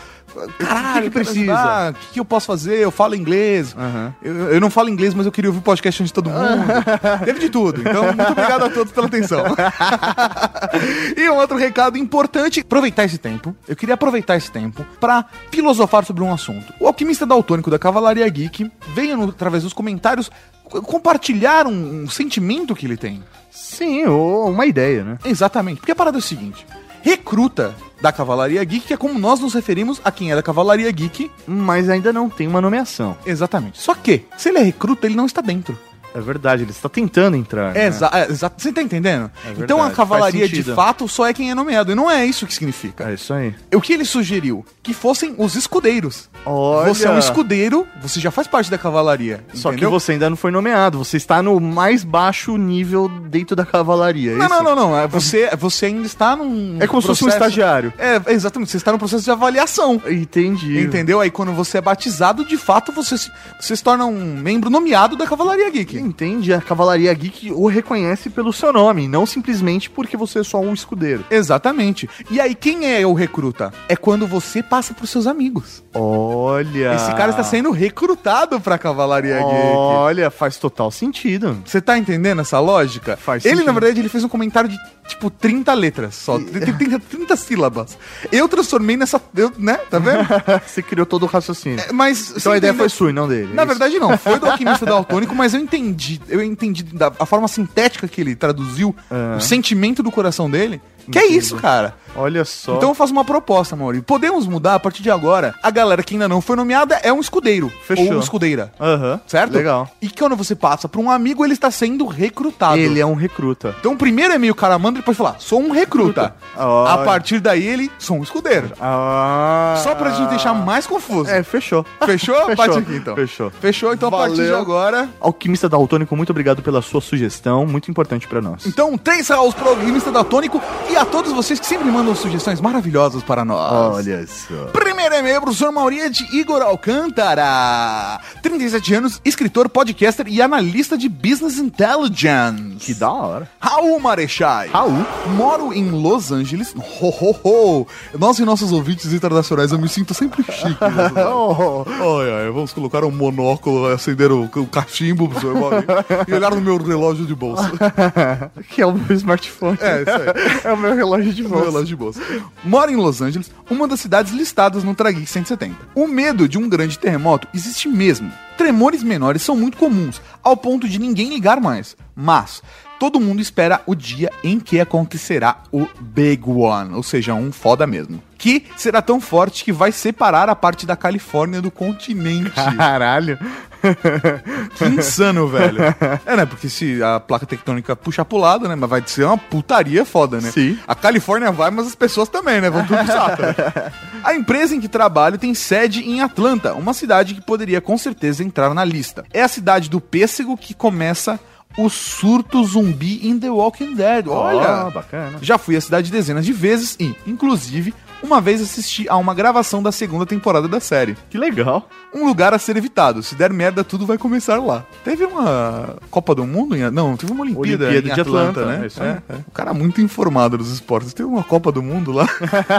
S1: caralho,
S2: O que que precisa?
S1: O que, que eu posso fazer? Eu falo inglês.
S2: Aham.
S1: Eu, eu não falo inglês, mas eu queria ouvir o podcast antes de todo mundo. Teve de tudo. Então, muito obrigado a todos pela atenção. e um outro recado importante: aproveitar esse tempo. Eu queria aproveitar esse tempo pra filosofar sobre um assunto. O alquimista daltônico da Cavalaria Geek veio, no- através dos comentários, co- compartilhar um, um sentimento que ele tem.
S2: Sim, ou uma ideia, né?
S1: Exatamente. Porque a parada é o seguinte: recruta da Cavalaria Geek, que é como nós nos referimos a quem é da Cavalaria Geek.
S2: Mas ainda não tem uma nomeação.
S1: Exatamente. Só que, se ele é recruta, ele não está dentro.
S2: É verdade, ele está tentando entrar. né?
S1: É, exa é, exato. Você tá entendendo?
S2: verdade,
S1: então a cavalaria de fato só é quem é nomeado. E não é isso que significa.
S2: É isso aí.
S1: O que ele sugeriu? Que fossem os escudeiros.
S2: Olha.
S1: Você é um escudeiro, você já faz parte da cavalaria.
S2: Só
S1: entendeu?
S2: que você ainda não foi nomeado, você está no mais baixo nível dentro da cavalaria.
S1: Não,
S2: isso?
S1: não, não, não. É Você, você ainda está num.
S2: É como se fosse um estagiário.
S1: É, exatamente. Você está no processo de avaliação.
S2: Entendi.
S1: Entendeu? Aí quando você é batizado, de fato, você se, você se torna um membro nomeado da Cavalaria Geek.
S2: Entende? A Cavalaria Geek o reconhece pelo seu nome, não simplesmente porque você é só um escudeiro.
S1: Exatamente. E aí, quem é o recruta? É quando você passa pros seus amigos.
S2: Olha.
S1: Esse cara está sendo recrutado pra Cavalaria Geek.
S2: Olha, faz total sentido.
S1: Você tá entendendo essa lógica?
S2: Faz
S1: ele,
S2: sentido.
S1: na verdade, ele fez um comentário de, tipo, 30 letras só. 30, 30 sílabas. Eu transformei nessa... Eu, né? Tá vendo?
S2: você criou todo o raciocínio.
S1: É, Mas...
S2: então a ideia foi sua e não dele.
S1: Na
S2: é isso?
S1: verdade, não. Foi do alquimista daltônico, mas eu entendi. Eu entendi da a forma sintética que ele traduziu
S2: É.
S1: o sentimento do coração dele. Que é isso, cara.
S2: Olha só.
S1: Então eu faço uma proposta, Mauri. Podemos mudar a partir de agora. A galera que ainda não foi nomeada é um escudeiro.
S2: Fechou.
S1: Ou uma escudeira.
S2: Aham.
S1: Certo?
S2: Legal.
S1: E quando você passa pra um amigo, ele está sendo recrutado.
S2: Ele é um recruta.
S1: Então primeiro e-mail que o cara manda, ele pode falar, sou um recruta.
S2: Olha.
S1: A partir daí, ele, sou um escudeiro.
S2: Ah.
S1: Só pra gente deixar mais confuso.
S2: É, fechou.
S1: Fechou?
S2: Fechou.
S1: Bate aqui, então.
S2: Fechou.
S1: Fechou? Então a partir de
S2: Valeu.
S1: agora...
S2: Alquimista Daltônico, muito obrigado pela sua sugestão, muito importante pra nós.
S1: Então, três aos programistas da Tônico e a todos vocês que sempre mandam sugestões maravilhosas para nós.
S2: Olha só.
S1: Primeiro e-mail, professor Mauria de Igor Alcântara. 37 anos, escritor, podcaster e analista de Business Intelligence.
S2: Que da hora.
S1: Raul Marechai.
S2: Raul.
S1: Moro em Los Angeles. Ho, ho, ho. Nós e nossos ouvintes internacionais, eu me sinto sempre chique.
S2: Oh,
S1: Ai, ai, vamos colocar um monóculo, acender o, o cachimbo, professor e olhar no meu relógio de bolsa.
S2: que é o meu smartphone.
S1: É, isso aí.
S2: É o meu relógio de
S1: Meu relógio de bolsa. Mora em Los Angeles, uma das cidades listadas no Trageek 170. O medo de um grande terremoto existe mesmo. Tremores menores são muito comuns, ao ponto de ninguém ligar mais. Mas todo mundo espera o dia em que acontecerá o Big One, ou seja, um foda mesmo. Que será tão forte que vai separar a parte da Califórnia do continente.
S2: Caralho.
S1: Que insano, velho. É, né? Porque se a placa tectônica puxar pro lado, né? Mas vai ser uma putaria foda, né?
S2: Sim.
S1: A Califórnia vai, mas as pessoas também, né? Vão tudo pro saco. né? A empresa em que trabalho tem sede em Atlanta, uma cidade que poderia com certeza entrar na lista. É a cidade do pêssego que começa o surto zumbi em The Walking Dead. Olha,
S2: Ó, bacana.
S1: já fui à cidade dezenas de vezes e, inclusive, uma vez assisti a uma gravação da segunda temporada da série.
S2: Que legal.
S1: Um lugar a ser evitado. Se der merda, tudo vai começar lá. Teve uma Copa do Mundo? Em... Não, teve uma Olimpíada,
S2: Olimpíada de
S1: Atlanta,
S2: Atlanta,
S1: né?
S2: é isso.
S1: É, é. O cara muito informado dos esportes. Teve uma Copa do Mundo lá.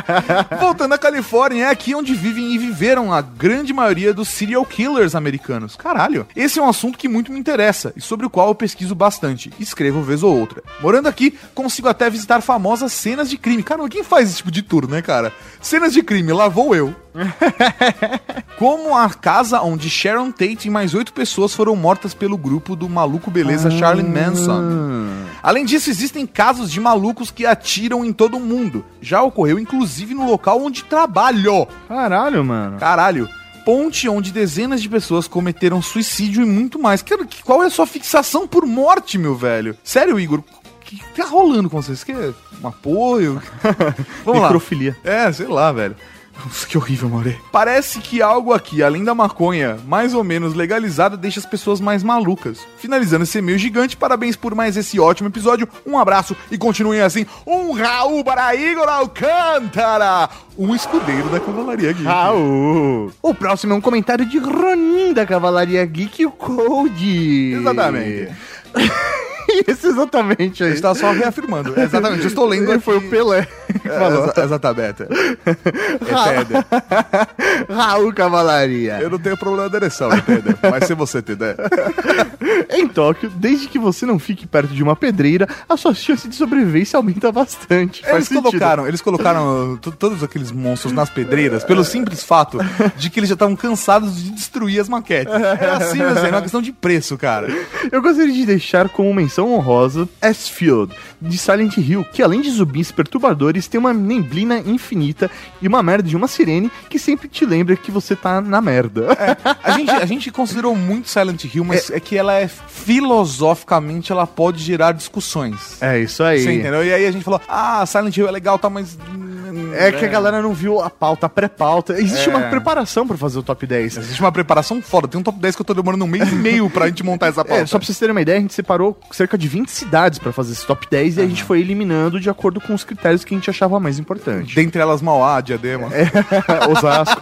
S1: Voltando à Califórnia, é aqui onde vivem e viveram a grande maioria dos serial killers americanos. Caralho. Esse é um assunto que muito me interessa e sobre o qual eu pesquiso bastante. Escrevo vez ou outra. Morando aqui, consigo até visitar famosas cenas de crime. Caramba, quem faz esse tipo de tour, né, cara? Cenas de crime, lá vou eu. Como a casa onde Sharon Tate e mais oito pessoas foram mortas pelo grupo do maluco beleza Charlie Manson. Além disso, existem casos de malucos que atiram em todo mundo. Já ocorreu inclusive no local onde trabalho.
S2: Caralho, mano.
S1: Caralho. Ponte onde dezenas de pessoas cometeram suicídio e muito mais. Qual é a sua fixação por morte, meu velho? Sério, Igor? O que tá rolando com vocês? Quer um apoio? Vamos lá. É, sei lá, velho. Nossa, que horrível, Maurê. Parece que algo aqui, além da maconha, mais ou menos legalizada, deixa as pessoas mais malucas. Finalizando esse e-mail gigante, parabéns por mais esse ótimo episódio. Um abraço e continuem assim. Um Raul para Igor Alcântara, um escudeiro da Cavalaria Geek.
S2: Raul. O próximo é um comentário de Ronin da Cavalaria Geek, o Code.
S1: Exatamente.
S2: Isso, exatamente aí.
S1: Eu estava só reafirmando. Exatamente, eu estou lendo.
S2: Ele foi o Pelé.
S1: É, exatamente. É Teder.
S2: Raul Cavalaria.
S1: Eu não tenho problema de ereção, entendeu? Mas se você entender.
S2: Em Tóquio, desde que você não fique perto de uma pedreira, a sua chance de sobrevivência aumenta bastante.
S1: Eles colocaram, eles colocaram to- todos aqueles monstros nas pedreiras pelo simples fato de que eles já estavam cansados de destruir as maquetes. É assim, meu é uma questão de preço, cara.
S2: Eu gostaria de deixar como menção honrosa S-Field, de Silent Hill, que além de zumbis perturbadores, tem uma neblina infinita e uma merda de uma sirene que sempre te lembra que você tá na merda.
S1: A gente, a gente considerou muito Silent Hill, mas é, que ela é filosoficamente, ela pode gerar discussões.
S2: É, isso aí.
S1: Você entendeu? E aí a gente falou, ah, Silent Hill é legal, tá, mas.
S2: É que a galera não viu a pauta, a pré-pauta. Existe
S1: É.
S2: uma preparação pra fazer o top 10.
S1: Existe uma preparação foda. Tem um top 10 que eu tô demorando um mês e meio pra gente montar essa pauta.
S2: É, só pra vocês terem uma ideia, a gente separou cerca de 20 cidades pra fazer esse top 10 e a gente foi eliminando de acordo com os critérios que a gente achava mais importante.
S1: Dentre elas, Mauá, Diadema.
S2: Osasco.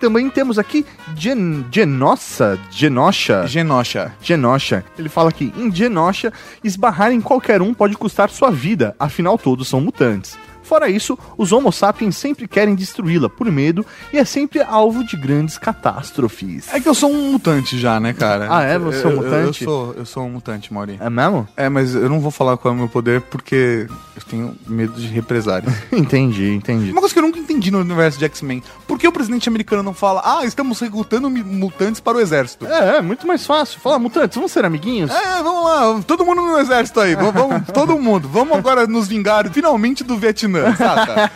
S2: Também temos aqui Gen Genossa, Genosha,
S1: Genosha.
S2: Genosha. Ele fala aqui, em Genosha, esbarrar em qualquer um pode custar sua vida, afinal todos são mutantes. Fora isso, os Homo sapiens sempre querem destruí-la por medo e é sempre alvo de grandes catástrofes.
S1: É que eu sou um mutante já, né, cara?
S2: Ah, é? Você é um
S1: Eu- eu-
S2: mutante?
S1: Eu, sou, eu sou um mutante, Mauri.
S2: É mesmo?
S1: É, mas eu não vou falar qual é o meu poder porque eu tenho medo de represálias.
S2: Entendi, entendi.
S1: Uma coisa que eu nunca entendi no universo de X-Men. Por que o presidente americano não fala, ah, estamos recrutando mutantes para o exército?
S2: É, é muito mais fácil. Fala, mutantes, vamos ser amiguinhos?
S1: É, vamos lá, todo mundo no exército aí, vamos- todo mundo, vamos agora nos vingar finalmente do Vietnã, saca?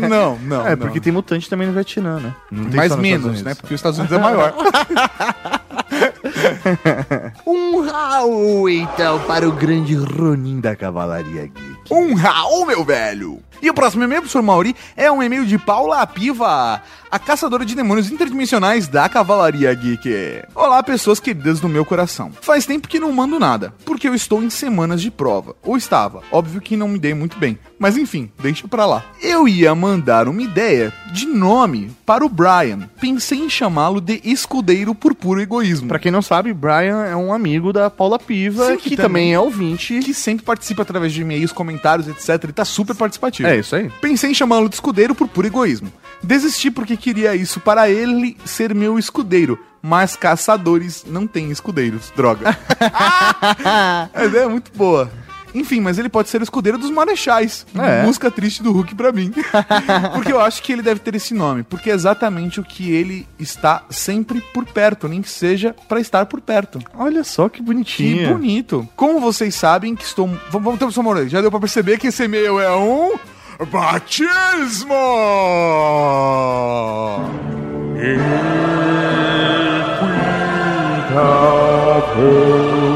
S1: Não, não.
S2: É,
S1: não.
S2: porque tem mutante também no Vietnã, né? Não
S1: mais menos, né? Porque os Estados Unidos é maior.
S2: Um Raul, então, para o grande Ronin da Cavalaria Geek.
S1: Um Raul, meu velho! E o próximo e-mail, professor Mauri, é um e-mail de Paula Piva, a caçadora de demônios interdimensionais da Cavalaria Geek. Olá, pessoas queridas do meu coração. Faz tempo que não mando nada, porque eu estou em semanas de prova. Ou estava. Óbvio que não me dei muito bem. Mas enfim, deixa pra lá. Eu ia mandar uma ideia de nome para o Brian. Pensei em chamá-lo de Escudeiro por puro egoísmo.
S2: Pra quem não sabe, Brian é um amigo da Paula Piva,
S1: Sim,
S2: que,
S1: que
S2: também
S1: também-
S2: é ouvinte.
S1: que sempre participa através de e-mails, comentários, etc. Ele tá super participativo.
S2: É isso aí.
S1: Pensei em chamá-lo de escudeiro por puro egoísmo. Desisti porque queria isso para ele ser meu escudeiro. Mas caçadores não têm escudeiros. Droga. A ideia é muito boa. Enfim, mas ele pode ser o escudeiro dos marechais.
S2: É.
S1: Música triste do Hulk pra mim. porque eu acho que ele deve ter esse nome. Porque é exatamente o que ele está sempre por perto. Nem que seja pra estar por perto.
S2: Olha só que
S1: Que
S2: bonitinho.
S1: bonito. Como vocês sabem que estou. Vamos, vamos ter um. Já deu pra perceber que esse e-mail é um. Batismo!
S2: Eu um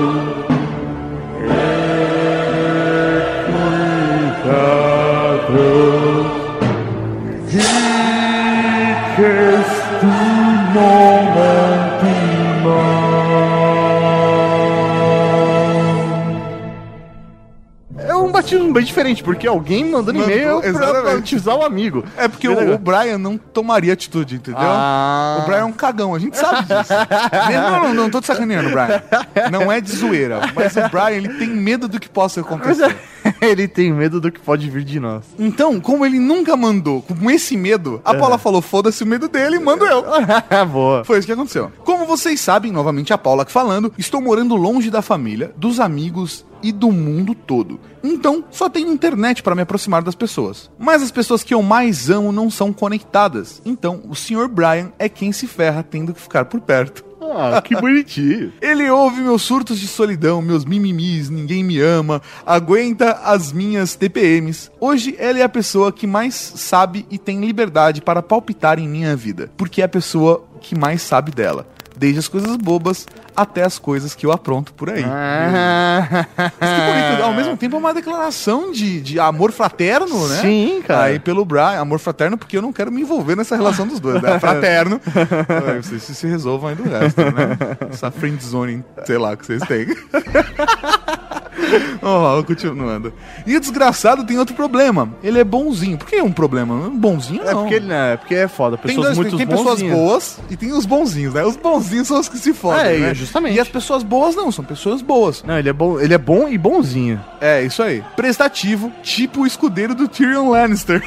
S2: batismo bem diferente, porque alguém mandando
S1: Mandou,
S2: e-mail pra
S1: exatamente.
S2: batizar o amigo.
S1: É porque o, o Brian não tomaria atitude, entendeu?
S2: Ah.
S1: O Brian é um cagão, a gente sabe disso. não, não, não tô te sacaneando, Brian. Não é de zoeira. Mas o Brian, ele tem medo do que possa acontecer.
S2: Ele tem medo do que pode vir de nós.
S1: Então, como ele nunca mandou com esse medo, a Paula falou: foda-se o medo dele, mando eu.
S2: Boa.
S1: Foi isso que aconteceu. Como vocês sabem, novamente a Paula falando, estou morando longe da família, dos amigos e do mundo todo. Então, só tenho internet para me aproximar das pessoas. Mas as pessoas que eu mais amo não são conectadas. Então, o Sr. Brian é quem se ferra tendo que ficar por perto.
S2: Ah, que bonitinho.
S1: Ele ouve meus surtos de solidão, meus mimimis, ninguém me ama, aguenta as minhas TPMs. Hoje ele é a pessoa que mais sabe e tem liberdade para palpitar em minha vida, porque é a pessoa que mais sabe dela. Desde as coisas bobas até as coisas que eu apronto por aí.
S2: Ah.
S1: Mas que bonito, ao mesmo tempo é uma declaração de, de amor fraterno, né?
S2: Sim, cara.
S1: Aí pelo Brian, amor fraterno, porque eu não quero me envolver nessa relação dos dois, né? Fraterno. Aí vocês se, se resolvam aí do resto, né? Essa friend zone, sei lá, que vocês têm. Ó, continuando. E o desgraçado tem outro problema. Ele é bonzinho. Por que é um problema? Bonzinho não.
S2: É porque ele não é, porque é foda.
S1: Tem,
S2: Pessoas
S1: dois,
S2: muito
S1: tem pessoas
S2: bonzinhas.
S1: boas e tem os bonzinhos, né? Os bonzinhos são os que se fodem,
S2: É,
S1: né?
S2: justamente.
S1: E as pessoas boas não, são pessoas boas.
S2: Não, ele é bom, ele é bom e bonzinho.
S1: É, isso aí. Prestativo, tipo o escudeiro do Tyrion Lannister.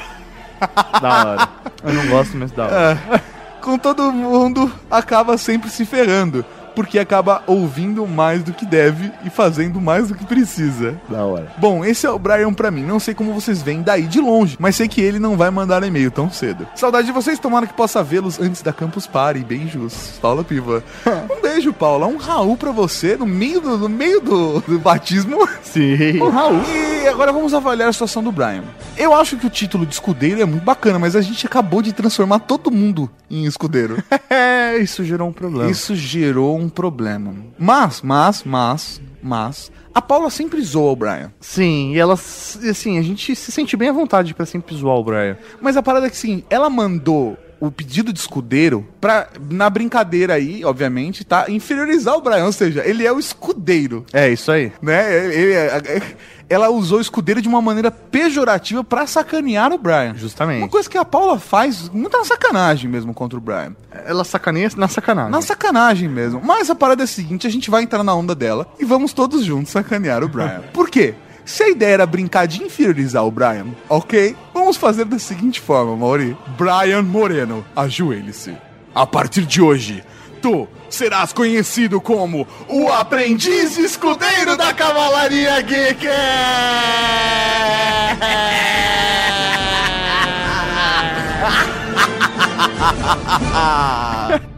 S2: Da hora. Eu não gosto, mas da hora.
S1: É. Com todo mundo acaba sempre se ferrando. Porque acaba ouvindo mais do que deve e fazendo mais do que precisa.
S2: Da hora.
S1: Bom, esse é o Brian pra mim. Não sei como vocês veem daí de longe, mas sei que ele não vai mandar e-mail tão cedo. Saudade de vocês, tomara que possa vê-los antes da Campus Party. Beijos, Paula Piva. Um beijo, Paula. Um Raul pra você no meio do, no meio do, do batismo.
S2: Sim.
S1: Um Raul. E agora vamos avaliar a situação do Brian. Eu acho que o título de escudeiro é muito bacana, mas a gente acabou de transformar todo mundo em escudeiro.
S2: É, isso gerou um problema.
S1: Isso gerou um problema. Mas, mas, mas, mas, a Paula sempre zoa o Brian.
S2: Sim, e ela, assim, a gente se sente bem à vontade pra sempre zoar o Brian.
S1: Mas a parada é que, sim, ela mandou o pedido de escudeiro pra, na brincadeira aí, obviamente, tá? Inferiorizar o Brian, ou seja, ele é o escudeiro,
S2: É, isso aí.
S1: né? Ele- ele- ela usou o escudeiro de uma maneira pejorativa pra sacanear o Brian.
S2: Justamente.
S1: Uma coisa que a Paula faz, muita sacanagem mesmo contra o Brian.
S2: Ela sacaneia na sacanagem.
S1: Na sacanagem mesmo. Mas a parada é a seguinte: a gente vai entrar na onda dela e vamos todos juntos sacanear o Brian. Por quê? Se a ideia era brincar de inferiorizar o Brian, ok? Vamos fazer da seguinte forma, Mauri. Brian Moreno, ajoelhe-se. A partir de hoje, tu serás conhecido como o aprendiz escudeiro da Cavalaria Geek!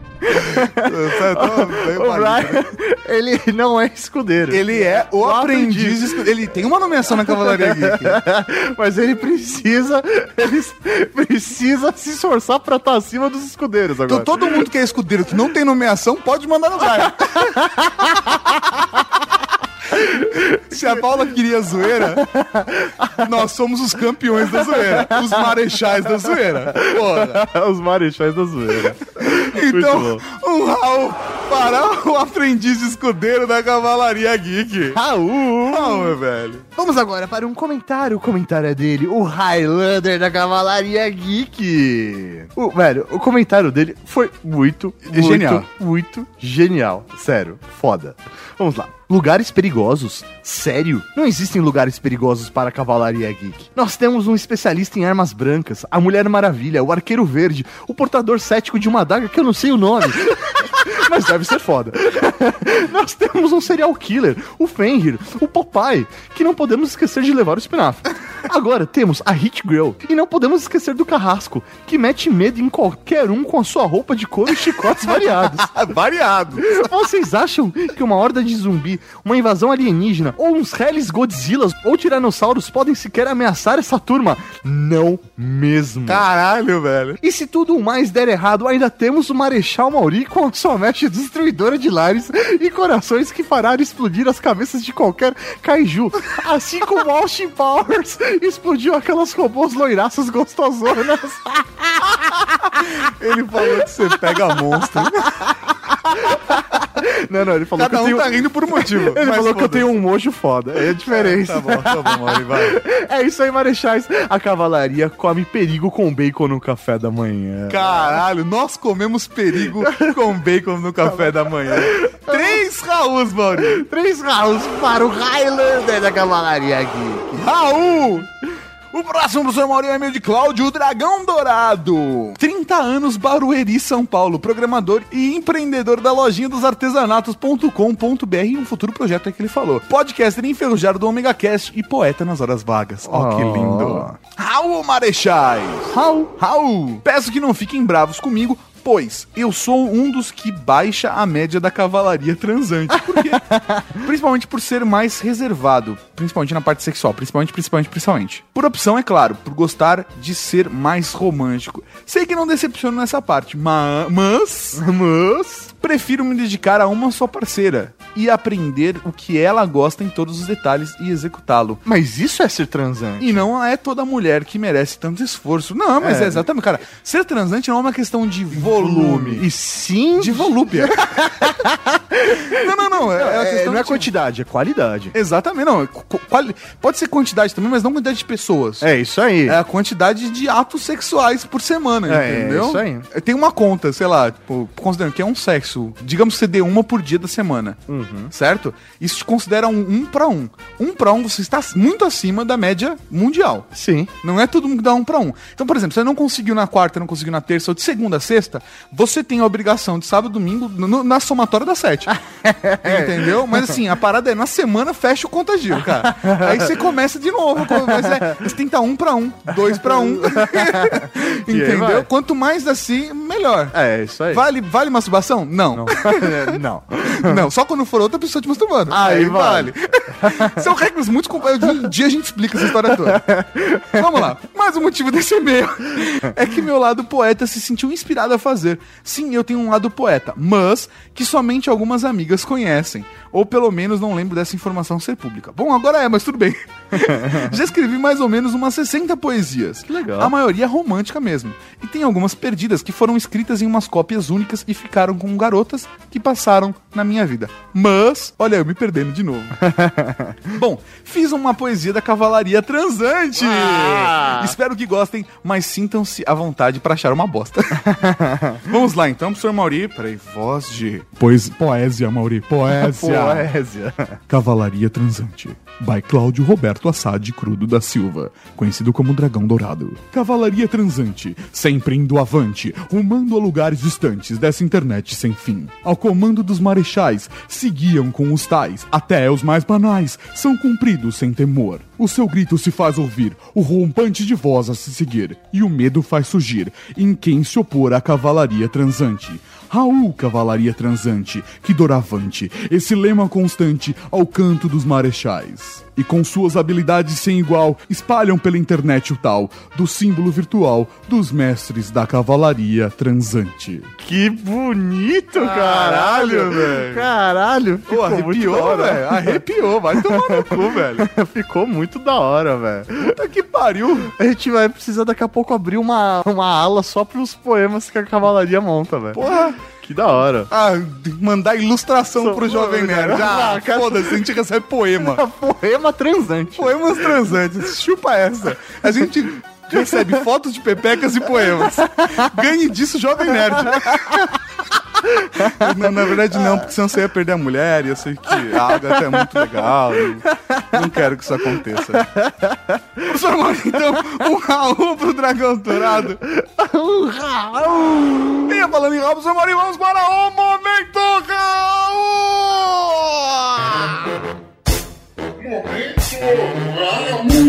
S2: O Brian, ele não é escudeiro.
S1: Ele é o, aprendiz, escudeiro. Ele tem uma nomeação na Cavalaria Geek.
S2: Mas ele precisa. Ele precisa se esforçar pra estar acima dos escudeiros agora.
S1: Então todo mundo que é escudeiro que não tem nomeação pode mandar no Brian. Se a Paula queria zoeira, nós somos os campeões da zoeira. Os marechais da zoeira. Porra.
S2: Os marechais da zoeira.
S1: Então, um Raul para o aprendiz escudeiro da Cavalaria Geek.
S2: Raul!
S1: Raul, meu velho.
S2: Vamos agora para um comentário. O comentário é dele, o Highlander da Cavalaria Geek. O, velho, o comentário dele foi muito, muito,
S1: Genial.
S2: muito genial. Sério, foda. Vamos lá. Lugares perigosos? Sério? Não existem lugares perigosos para a Cavalaria Geek. Nós temos um especialista em armas brancas, a Mulher Maravilha, o Arqueiro Verde, o portador cético de uma adaga que eu não sei o nome. Mas deve ser foda. Nós temos um serial killer, o Fenrir, o Popeye, que não podemos esquecer de levar o espinafre. Agora temos a Hit Girl, e não podemos esquecer do Carrasco, que mete medo em qualquer um com a sua roupa de couro e chicotes variados.
S1: Variado.
S2: Vocês acham que uma horda de zumbi, uma invasão alienígena, ou uns Hellis Godzillas ou Tiranossauros podem sequer ameaçar essa turma? Não mesmo.
S1: Caralho, velho.
S2: E se tudo mais der errado, ainda temos o Marechal Mauri com a sua mecha destruidora de lares e corações que fará explodir as cabeças de qualquer kaiju. Assim como Austin Powers explodiu aquelas robôs loiraças gostosonas.
S1: Ele falou que você pega monstro.
S2: Não, não, ele falou
S1: Cada
S2: que eu
S1: um
S2: tenho...
S1: tá rindo por um motivo.
S2: Ele falou que eu tenho um mojo foda. É a diferença.
S1: Tá bom, tá bom, vai.
S2: É isso aí, Marechais. A cavalaria come perigo com bacon no café da manhã.
S1: Caralho, nós comemos perigo com bacon no café da manhã. Três Raús, Mauri.
S2: Três rounds para o Highlander da cavalaria aqui.
S1: Raul! O próximo professor Mauri é e-mail de Cláudio, o Dragão Dourado. 30 anos, Barueri, São Paulo. Programador e empreendedor da lojinha dos artesanatos.com.br e um futuro projeto é que ele falou. Podcaster enferrujado do Omega Cast e poeta nas horas vagas. Ó, que
S2: Oh.
S1: lindo. Raul Marechais. Raul. Raul. Peço que não fiquem bravos comigo, pois eu sou um dos que baixa a média da cavalaria transante. Por quê? principalmente por ser mais reservado, principalmente na parte sexual, principalmente, principalmente, principalmente. Por opção, é claro, por gostar de ser mais romântico. Sei que não decepciono nessa parte, ma- mas, mas, prefiro me dedicar a uma só parceira e aprender o que ela gosta em todos os detalhes e executá-lo.
S2: Mas isso é ser transante.
S1: E não é toda mulher que merece tanto esforço. Não, mas é, exatamente, cara. Ser transante não é uma questão de volume.
S2: E sim...
S1: De volúpia. não, não, não. É, é a
S2: É, não é
S1: de-
S2: quantidade, é qualidade.
S1: Exatamente, não. Qu- quali- Pode ser quantidade também, mas não quantidade de pessoas.
S2: É isso aí.
S1: É a quantidade de atos sexuais por semana,
S2: É,
S1: entendeu?
S2: é isso aí.
S1: Tem uma conta, sei lá, tipo, considerando que é um sexo, digamos que você dê uma por dia da semana,
S2: Uhum.
S1: certo? Isso te considera um um pra um. Um pra um, você está muito acima da média mundial.
S2: Sim.
S1: Não é todo mundo que dá um pra um. Então, por exemplo, você não conseguiu na quarta, não conseguiu na terça, ou de segunda a sexta, você tem a obrigação de sábado e domingo no- na somatória da sete. Entendeu? Mas assim, a parada é na semana fecha o contagio, cara. Aí você começa de novo. Mas é, você tem que estar um pra um, dois pra um.
S2: Aí
S1: Entendeu? Quanto mais assim, melhor.
S2: É isso aí.
S1: Vale, vale masturbação? Não.
S2: não.
S1: Não, só quando for outra pessoa te masturbando.
S2: Aí vale.
S1: São regras muito. Um dia a gente explica essa história toda. Vamos lá. Mas o motivo desse e-mail é que meu lado poeta se sentiu inspirado a fazer. Sim, eu tenho um lado poeta, mas que somente algumas amigas conhecem. Ou pelo menos não lembro dessa informação ser pública. Bom, agora é, mas tudo bem. Já escrevi mais ou menos umas 60 poesias. Que
S2: legal.
S1: A maioria romântica mesmo. E tem algumas perdidas que foram escritas em umas cópias únicas e ficaram com garotas que passaram na minha vida. Mas, olha, eu me perdendo de novo. Bom, fiz uma poesia da cavalaria transante. Espero que gostem, mas sintam-se à vontade para achar uma bosta. Vamos lá então, professor Mauri. Peraí, voz de. Pois, poesia, Mauri. Poesia.
S2: Poésia.
S1: Cavalaria Transante, by Cláudio Roberto Assad Crudo da Silva, conhecido como Dragão Dourado. Cavalaria Transante, sempre indo avante, rumando a lugares distantes dessa internet sem fim. Ao comando dos marechais, seguiam com os tais, até os mais banais, são cumpridos sem temor. O seu grito se faz ouvir, o rompante de voz a se seguir, e o medo faz surgir em quem se opor à cavalaria transante. Raul, cavalaria transante, que doravante, esse lema constante ao canto dos marechais. E com suas habilidades sem igual, espalham pela internet o tal do símbolo virtual dos mestres da cavalaria transante.
S2: Que bonito, caralho, velho. Caralho, ficou muito da hora.
S1: velho. Arrepiou, vai tomar no cu, velho.
S2: ficou muito da hora, velho.
S1: Puta que pariu.
S2: A gente vai precisar daqui a pouco abrir uma, uma ala só pros poemas que a cavalaria monta, velho.
S1: Porra.
S2: Que da hora.
S1: Ah, mandar ilustração
S2: Sou-
S1: pro Jovem Nerd.
S2: Ah,
S1: Ah, foda-se, a gente recebe poema.
S2: Poema transante.
S1: Poemas transantes, chupa essa. A gente recebe fotos de pepecas e poemas. Ganhe disso, Jovem Nerd. Não, na verdade não, porque senão você ia perder a mulher, e eu sei que a Agatha é muito legal. e Não quero que isso aconteça. Professor Mauro, então, um Raul pro Dragão Dourado. Um Raul! E falando em Raul, professor Mauro, vamos para o Momento Raul!
S6: Tem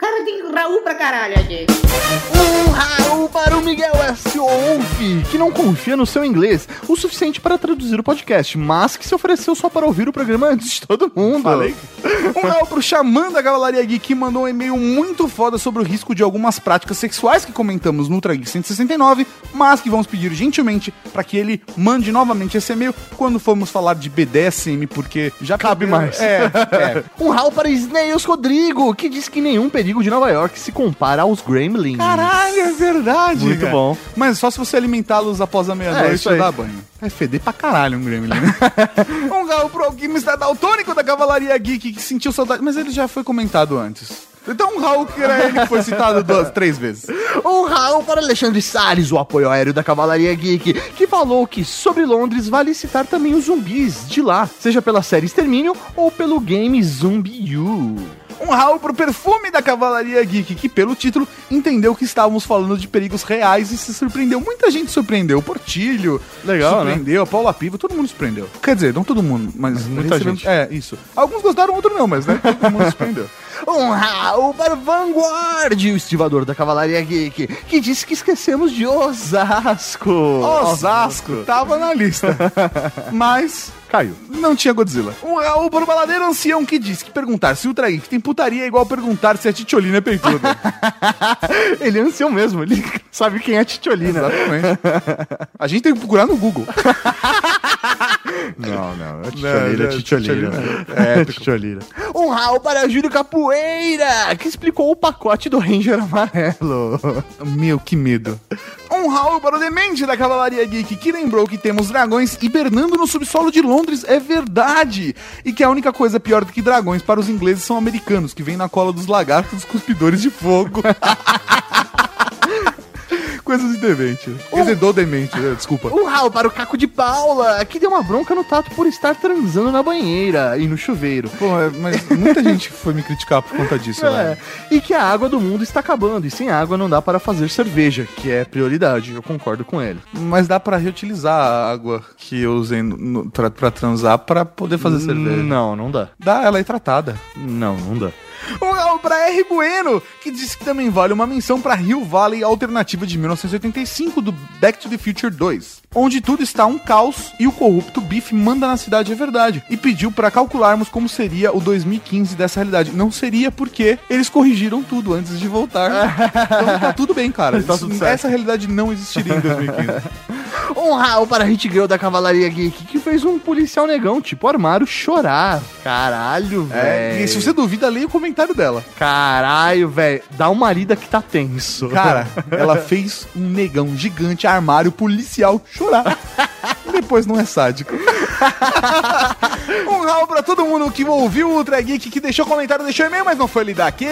S6: Cara, tem Raul pra caralho aqui.
S3: Um Raul para o Miguel S.O.
S2: Bife, que não confia no seu inglês o suficiente para traduzir o podcast, mas que se ofereceu só para ouvir o programa antes de todo mundo.
S1: Falei. Um real pro Xamã da Cavalaria Geek que mandou um e-mail muito foda sobre o risco de algumas práticas sexuais que comentamos no Ultra Geek 169, mas que vamos pedir gentilmente para que ele mande novamente esse e-mail quando formos falar de BDSM, porque já
S2: Cabe mais.
S1: É, é.
S2: Um rau para Snails Rodrigo, que diz que nenhum perigo de Nova York se compara aos Gremlins.
S1: Caralho, é verdade.
S2: Muito
S1: cara.
S2: bom.
S1: Mas só se você alimentá-los após a
S2: É,
S1: meia-noite
S2: isso
S1: e
S2: aí.
S1: dar banho. Vai feder pra caralho um Gremlin, né? um galo pro alquimista daltônico da Cavalaria Geek que sentiu saudade. Mas ele já foi comentado antes. Então um Raul que era ele que foi citado duas, três vezes.
S2: Um rau para Alexandre Salles, o apoio aéreo da Cavalaria Geek, que falou que sobre Londres vale citar também os zumbis de lá, seja pela série Extermínio ou pelo game Zumbi U.
S1: Um Raul pro perfume da Cavalaria Geek, que pelo título entendeu que estávamos falando de perigos reais e se surpreendeu. Muita gente surpreendeu. O Portilho
S2: Legal, né?
S1: surpreendeu, a Paula Piva, todo mundo surpreendeu. Quer dizer, não todo mundo, mas,
S2: muita
S1: recebemos-
S2: gente.
S1: É, isso. Alguns gostaram, outros não, mas né, todo mundo surpreendeu.
S2: Um rau para Vanguard, o estivador da Cavalaria Geek, que disse que esquecemos de Osasco.
S1: Osasco tava na lista. Mas
S2: Caiu.
S1: não tinha Godzilla. Um Raul pro baladeiro ancião que disse que perguntar se o Traik tem putaria é igual perguntar se a Titiolina é peituda.
S2: Ele é ancião mesmo, ele sabe quem é Titiolina.
S1: Exatamente. A gente tem que procurar no Google.
S2: Não, não, é
S1: Titiolina, é
S2: é
S1: Titiolina.
S2: É. Um rau para Júlio Capoeira, que explicou o pacote do Ranger Amarelo.
S1: Meu, que medo. Um Raul para o demente da Cavalaria Geek, que lembrou que temos dragões hibernando no subsolo de Londres. É verdade. E que a única coisa pior do que dragões para os ingleses são americanos, que vêm na cola dos lagartos cuspidores de fogo. Coisas de demente. Quer dizer, do demente, né? desculpa.
S2: Um rau para o Caco de Paula, que deu uma bronca no Tato por estar transando na banheira e no chuveiro.
S1: Pô, é, mas muita gente foi me criticar por conta disso,
S2: É,
S1: velho.
S2: e que a água do mundo está acabando, e sem água não dá para fazer cerveja, que é prioridade, eu concordo com ele.
S1: Mas dá pra reutilizar a água que eu usei pra transar pra poder fazer cerveja.
S2: Não, não dá.
S1: Dá, ela é tratada.
S2: Não, não dá.
S1: Um galo pra R. Bueno, que disse que também vale uma menção pra Rio Valley Alternativa de 1985 do Back to the Future 2, onde tudo está um caos e o corrupto Biff manda na cidade é verdade e pediu pra calcularmos como seria o 2015 dessa realidade. Não seria porque eles corrigiram tudo antes de voltar. então tá tudo bem, cara.
S2: Tá.
S1: Essa realidade não existiria em 2015.
S2: Um rau para Hit Girl da Cavalaria Geek, que fez um policial negão, tipo armário, chorar. Caralho,
S1: É,
S2: velho.
S1: e se você duvida, leia o comentário dela.
S2: Caralho, velho. Dá uma lida que tá tenso.
S1: Cara, ela fez um negão gigante armário policial chorar. Depois não é sádico. um rau pra todo mundo que ouviu o Ultra Geek, que deixou comentário, deixou e-mail, mas não foi lidar aqui.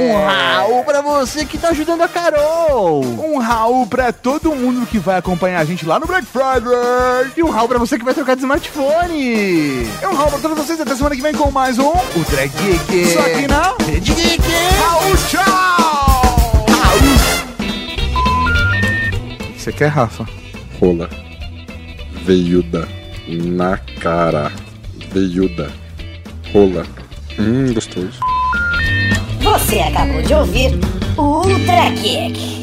S2: Um rau pra você que tá ajudando a Carol.
S1: Um rau pra todo mundo que vai acompanhar a gente lá no Black Friday.
S2: E um rau pra você que vai trocar de smartphone.
S1: E um rau pra todos vocês até semana que vem com mais um
S2: Ultra Geek.
S1: Isso aqui na
S2: Rede Geek.
S1: Raul, tchau! Você quer, Rafa?
S4: Rola. Veiuda. Na cara. Veiuda. Rola. Hum, gostoso.
S9: Você acabou de ouvir o Ultra Geek.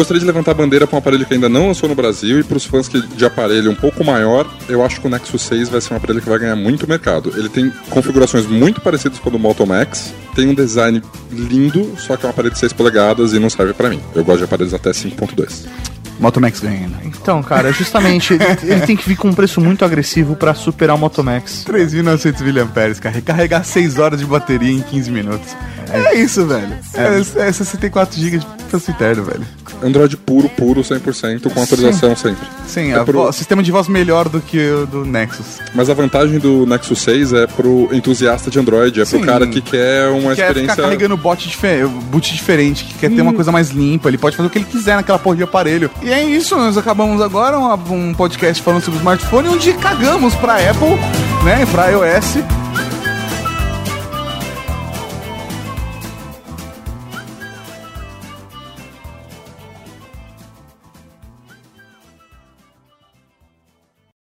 S4: Gostaria de levantar a bandeira para um aparelho que ainda não lançou no Brasil e para os fãs que de aparelho um pouco maior, eu acho que o Nexus 6 vai ser um aparelho que vai ganhar muito mercado. Ele tem configurações muito parecidas com o do Moto Max, tem um design lindo, só que é um aparelho de 6 polegadas e não serve para mim. Eu gosto de aparelhos até 5.2.
S1: Moto Max ganha ainda.
S2: Então, cara, justamente, ele, ele tem que vir com um preço muito agressivo pra superar o Motomax.
S1: 3.900 mAh, cara. Recarregar 6 horas de bateria em 15 minutos. É, isso, velho. É, é 64 GB de espaço interno, velho.
S4: Android puro, puro, 100%, com atualização sempre.
S1: Sim,
S4: É pro-
S1: sistema de voz melhor do que o do Nexus.
S4: Mas a vantagem do Nexus 6 é pro entusiasta de Android, é pro
S1: Sim.
S4: cara que quer uma
S1: quer
S4: experiência.
S1: ficar carregando bot, dife- boot diferente, que quer ter uma coisa mais limpa, ele pode fazer o que ele quiser naquela porra de aparelho. E é isso, nós acabamos agora um, podcast falando sobre smartphone, onde cagamos pra Apple, né, pra iOS,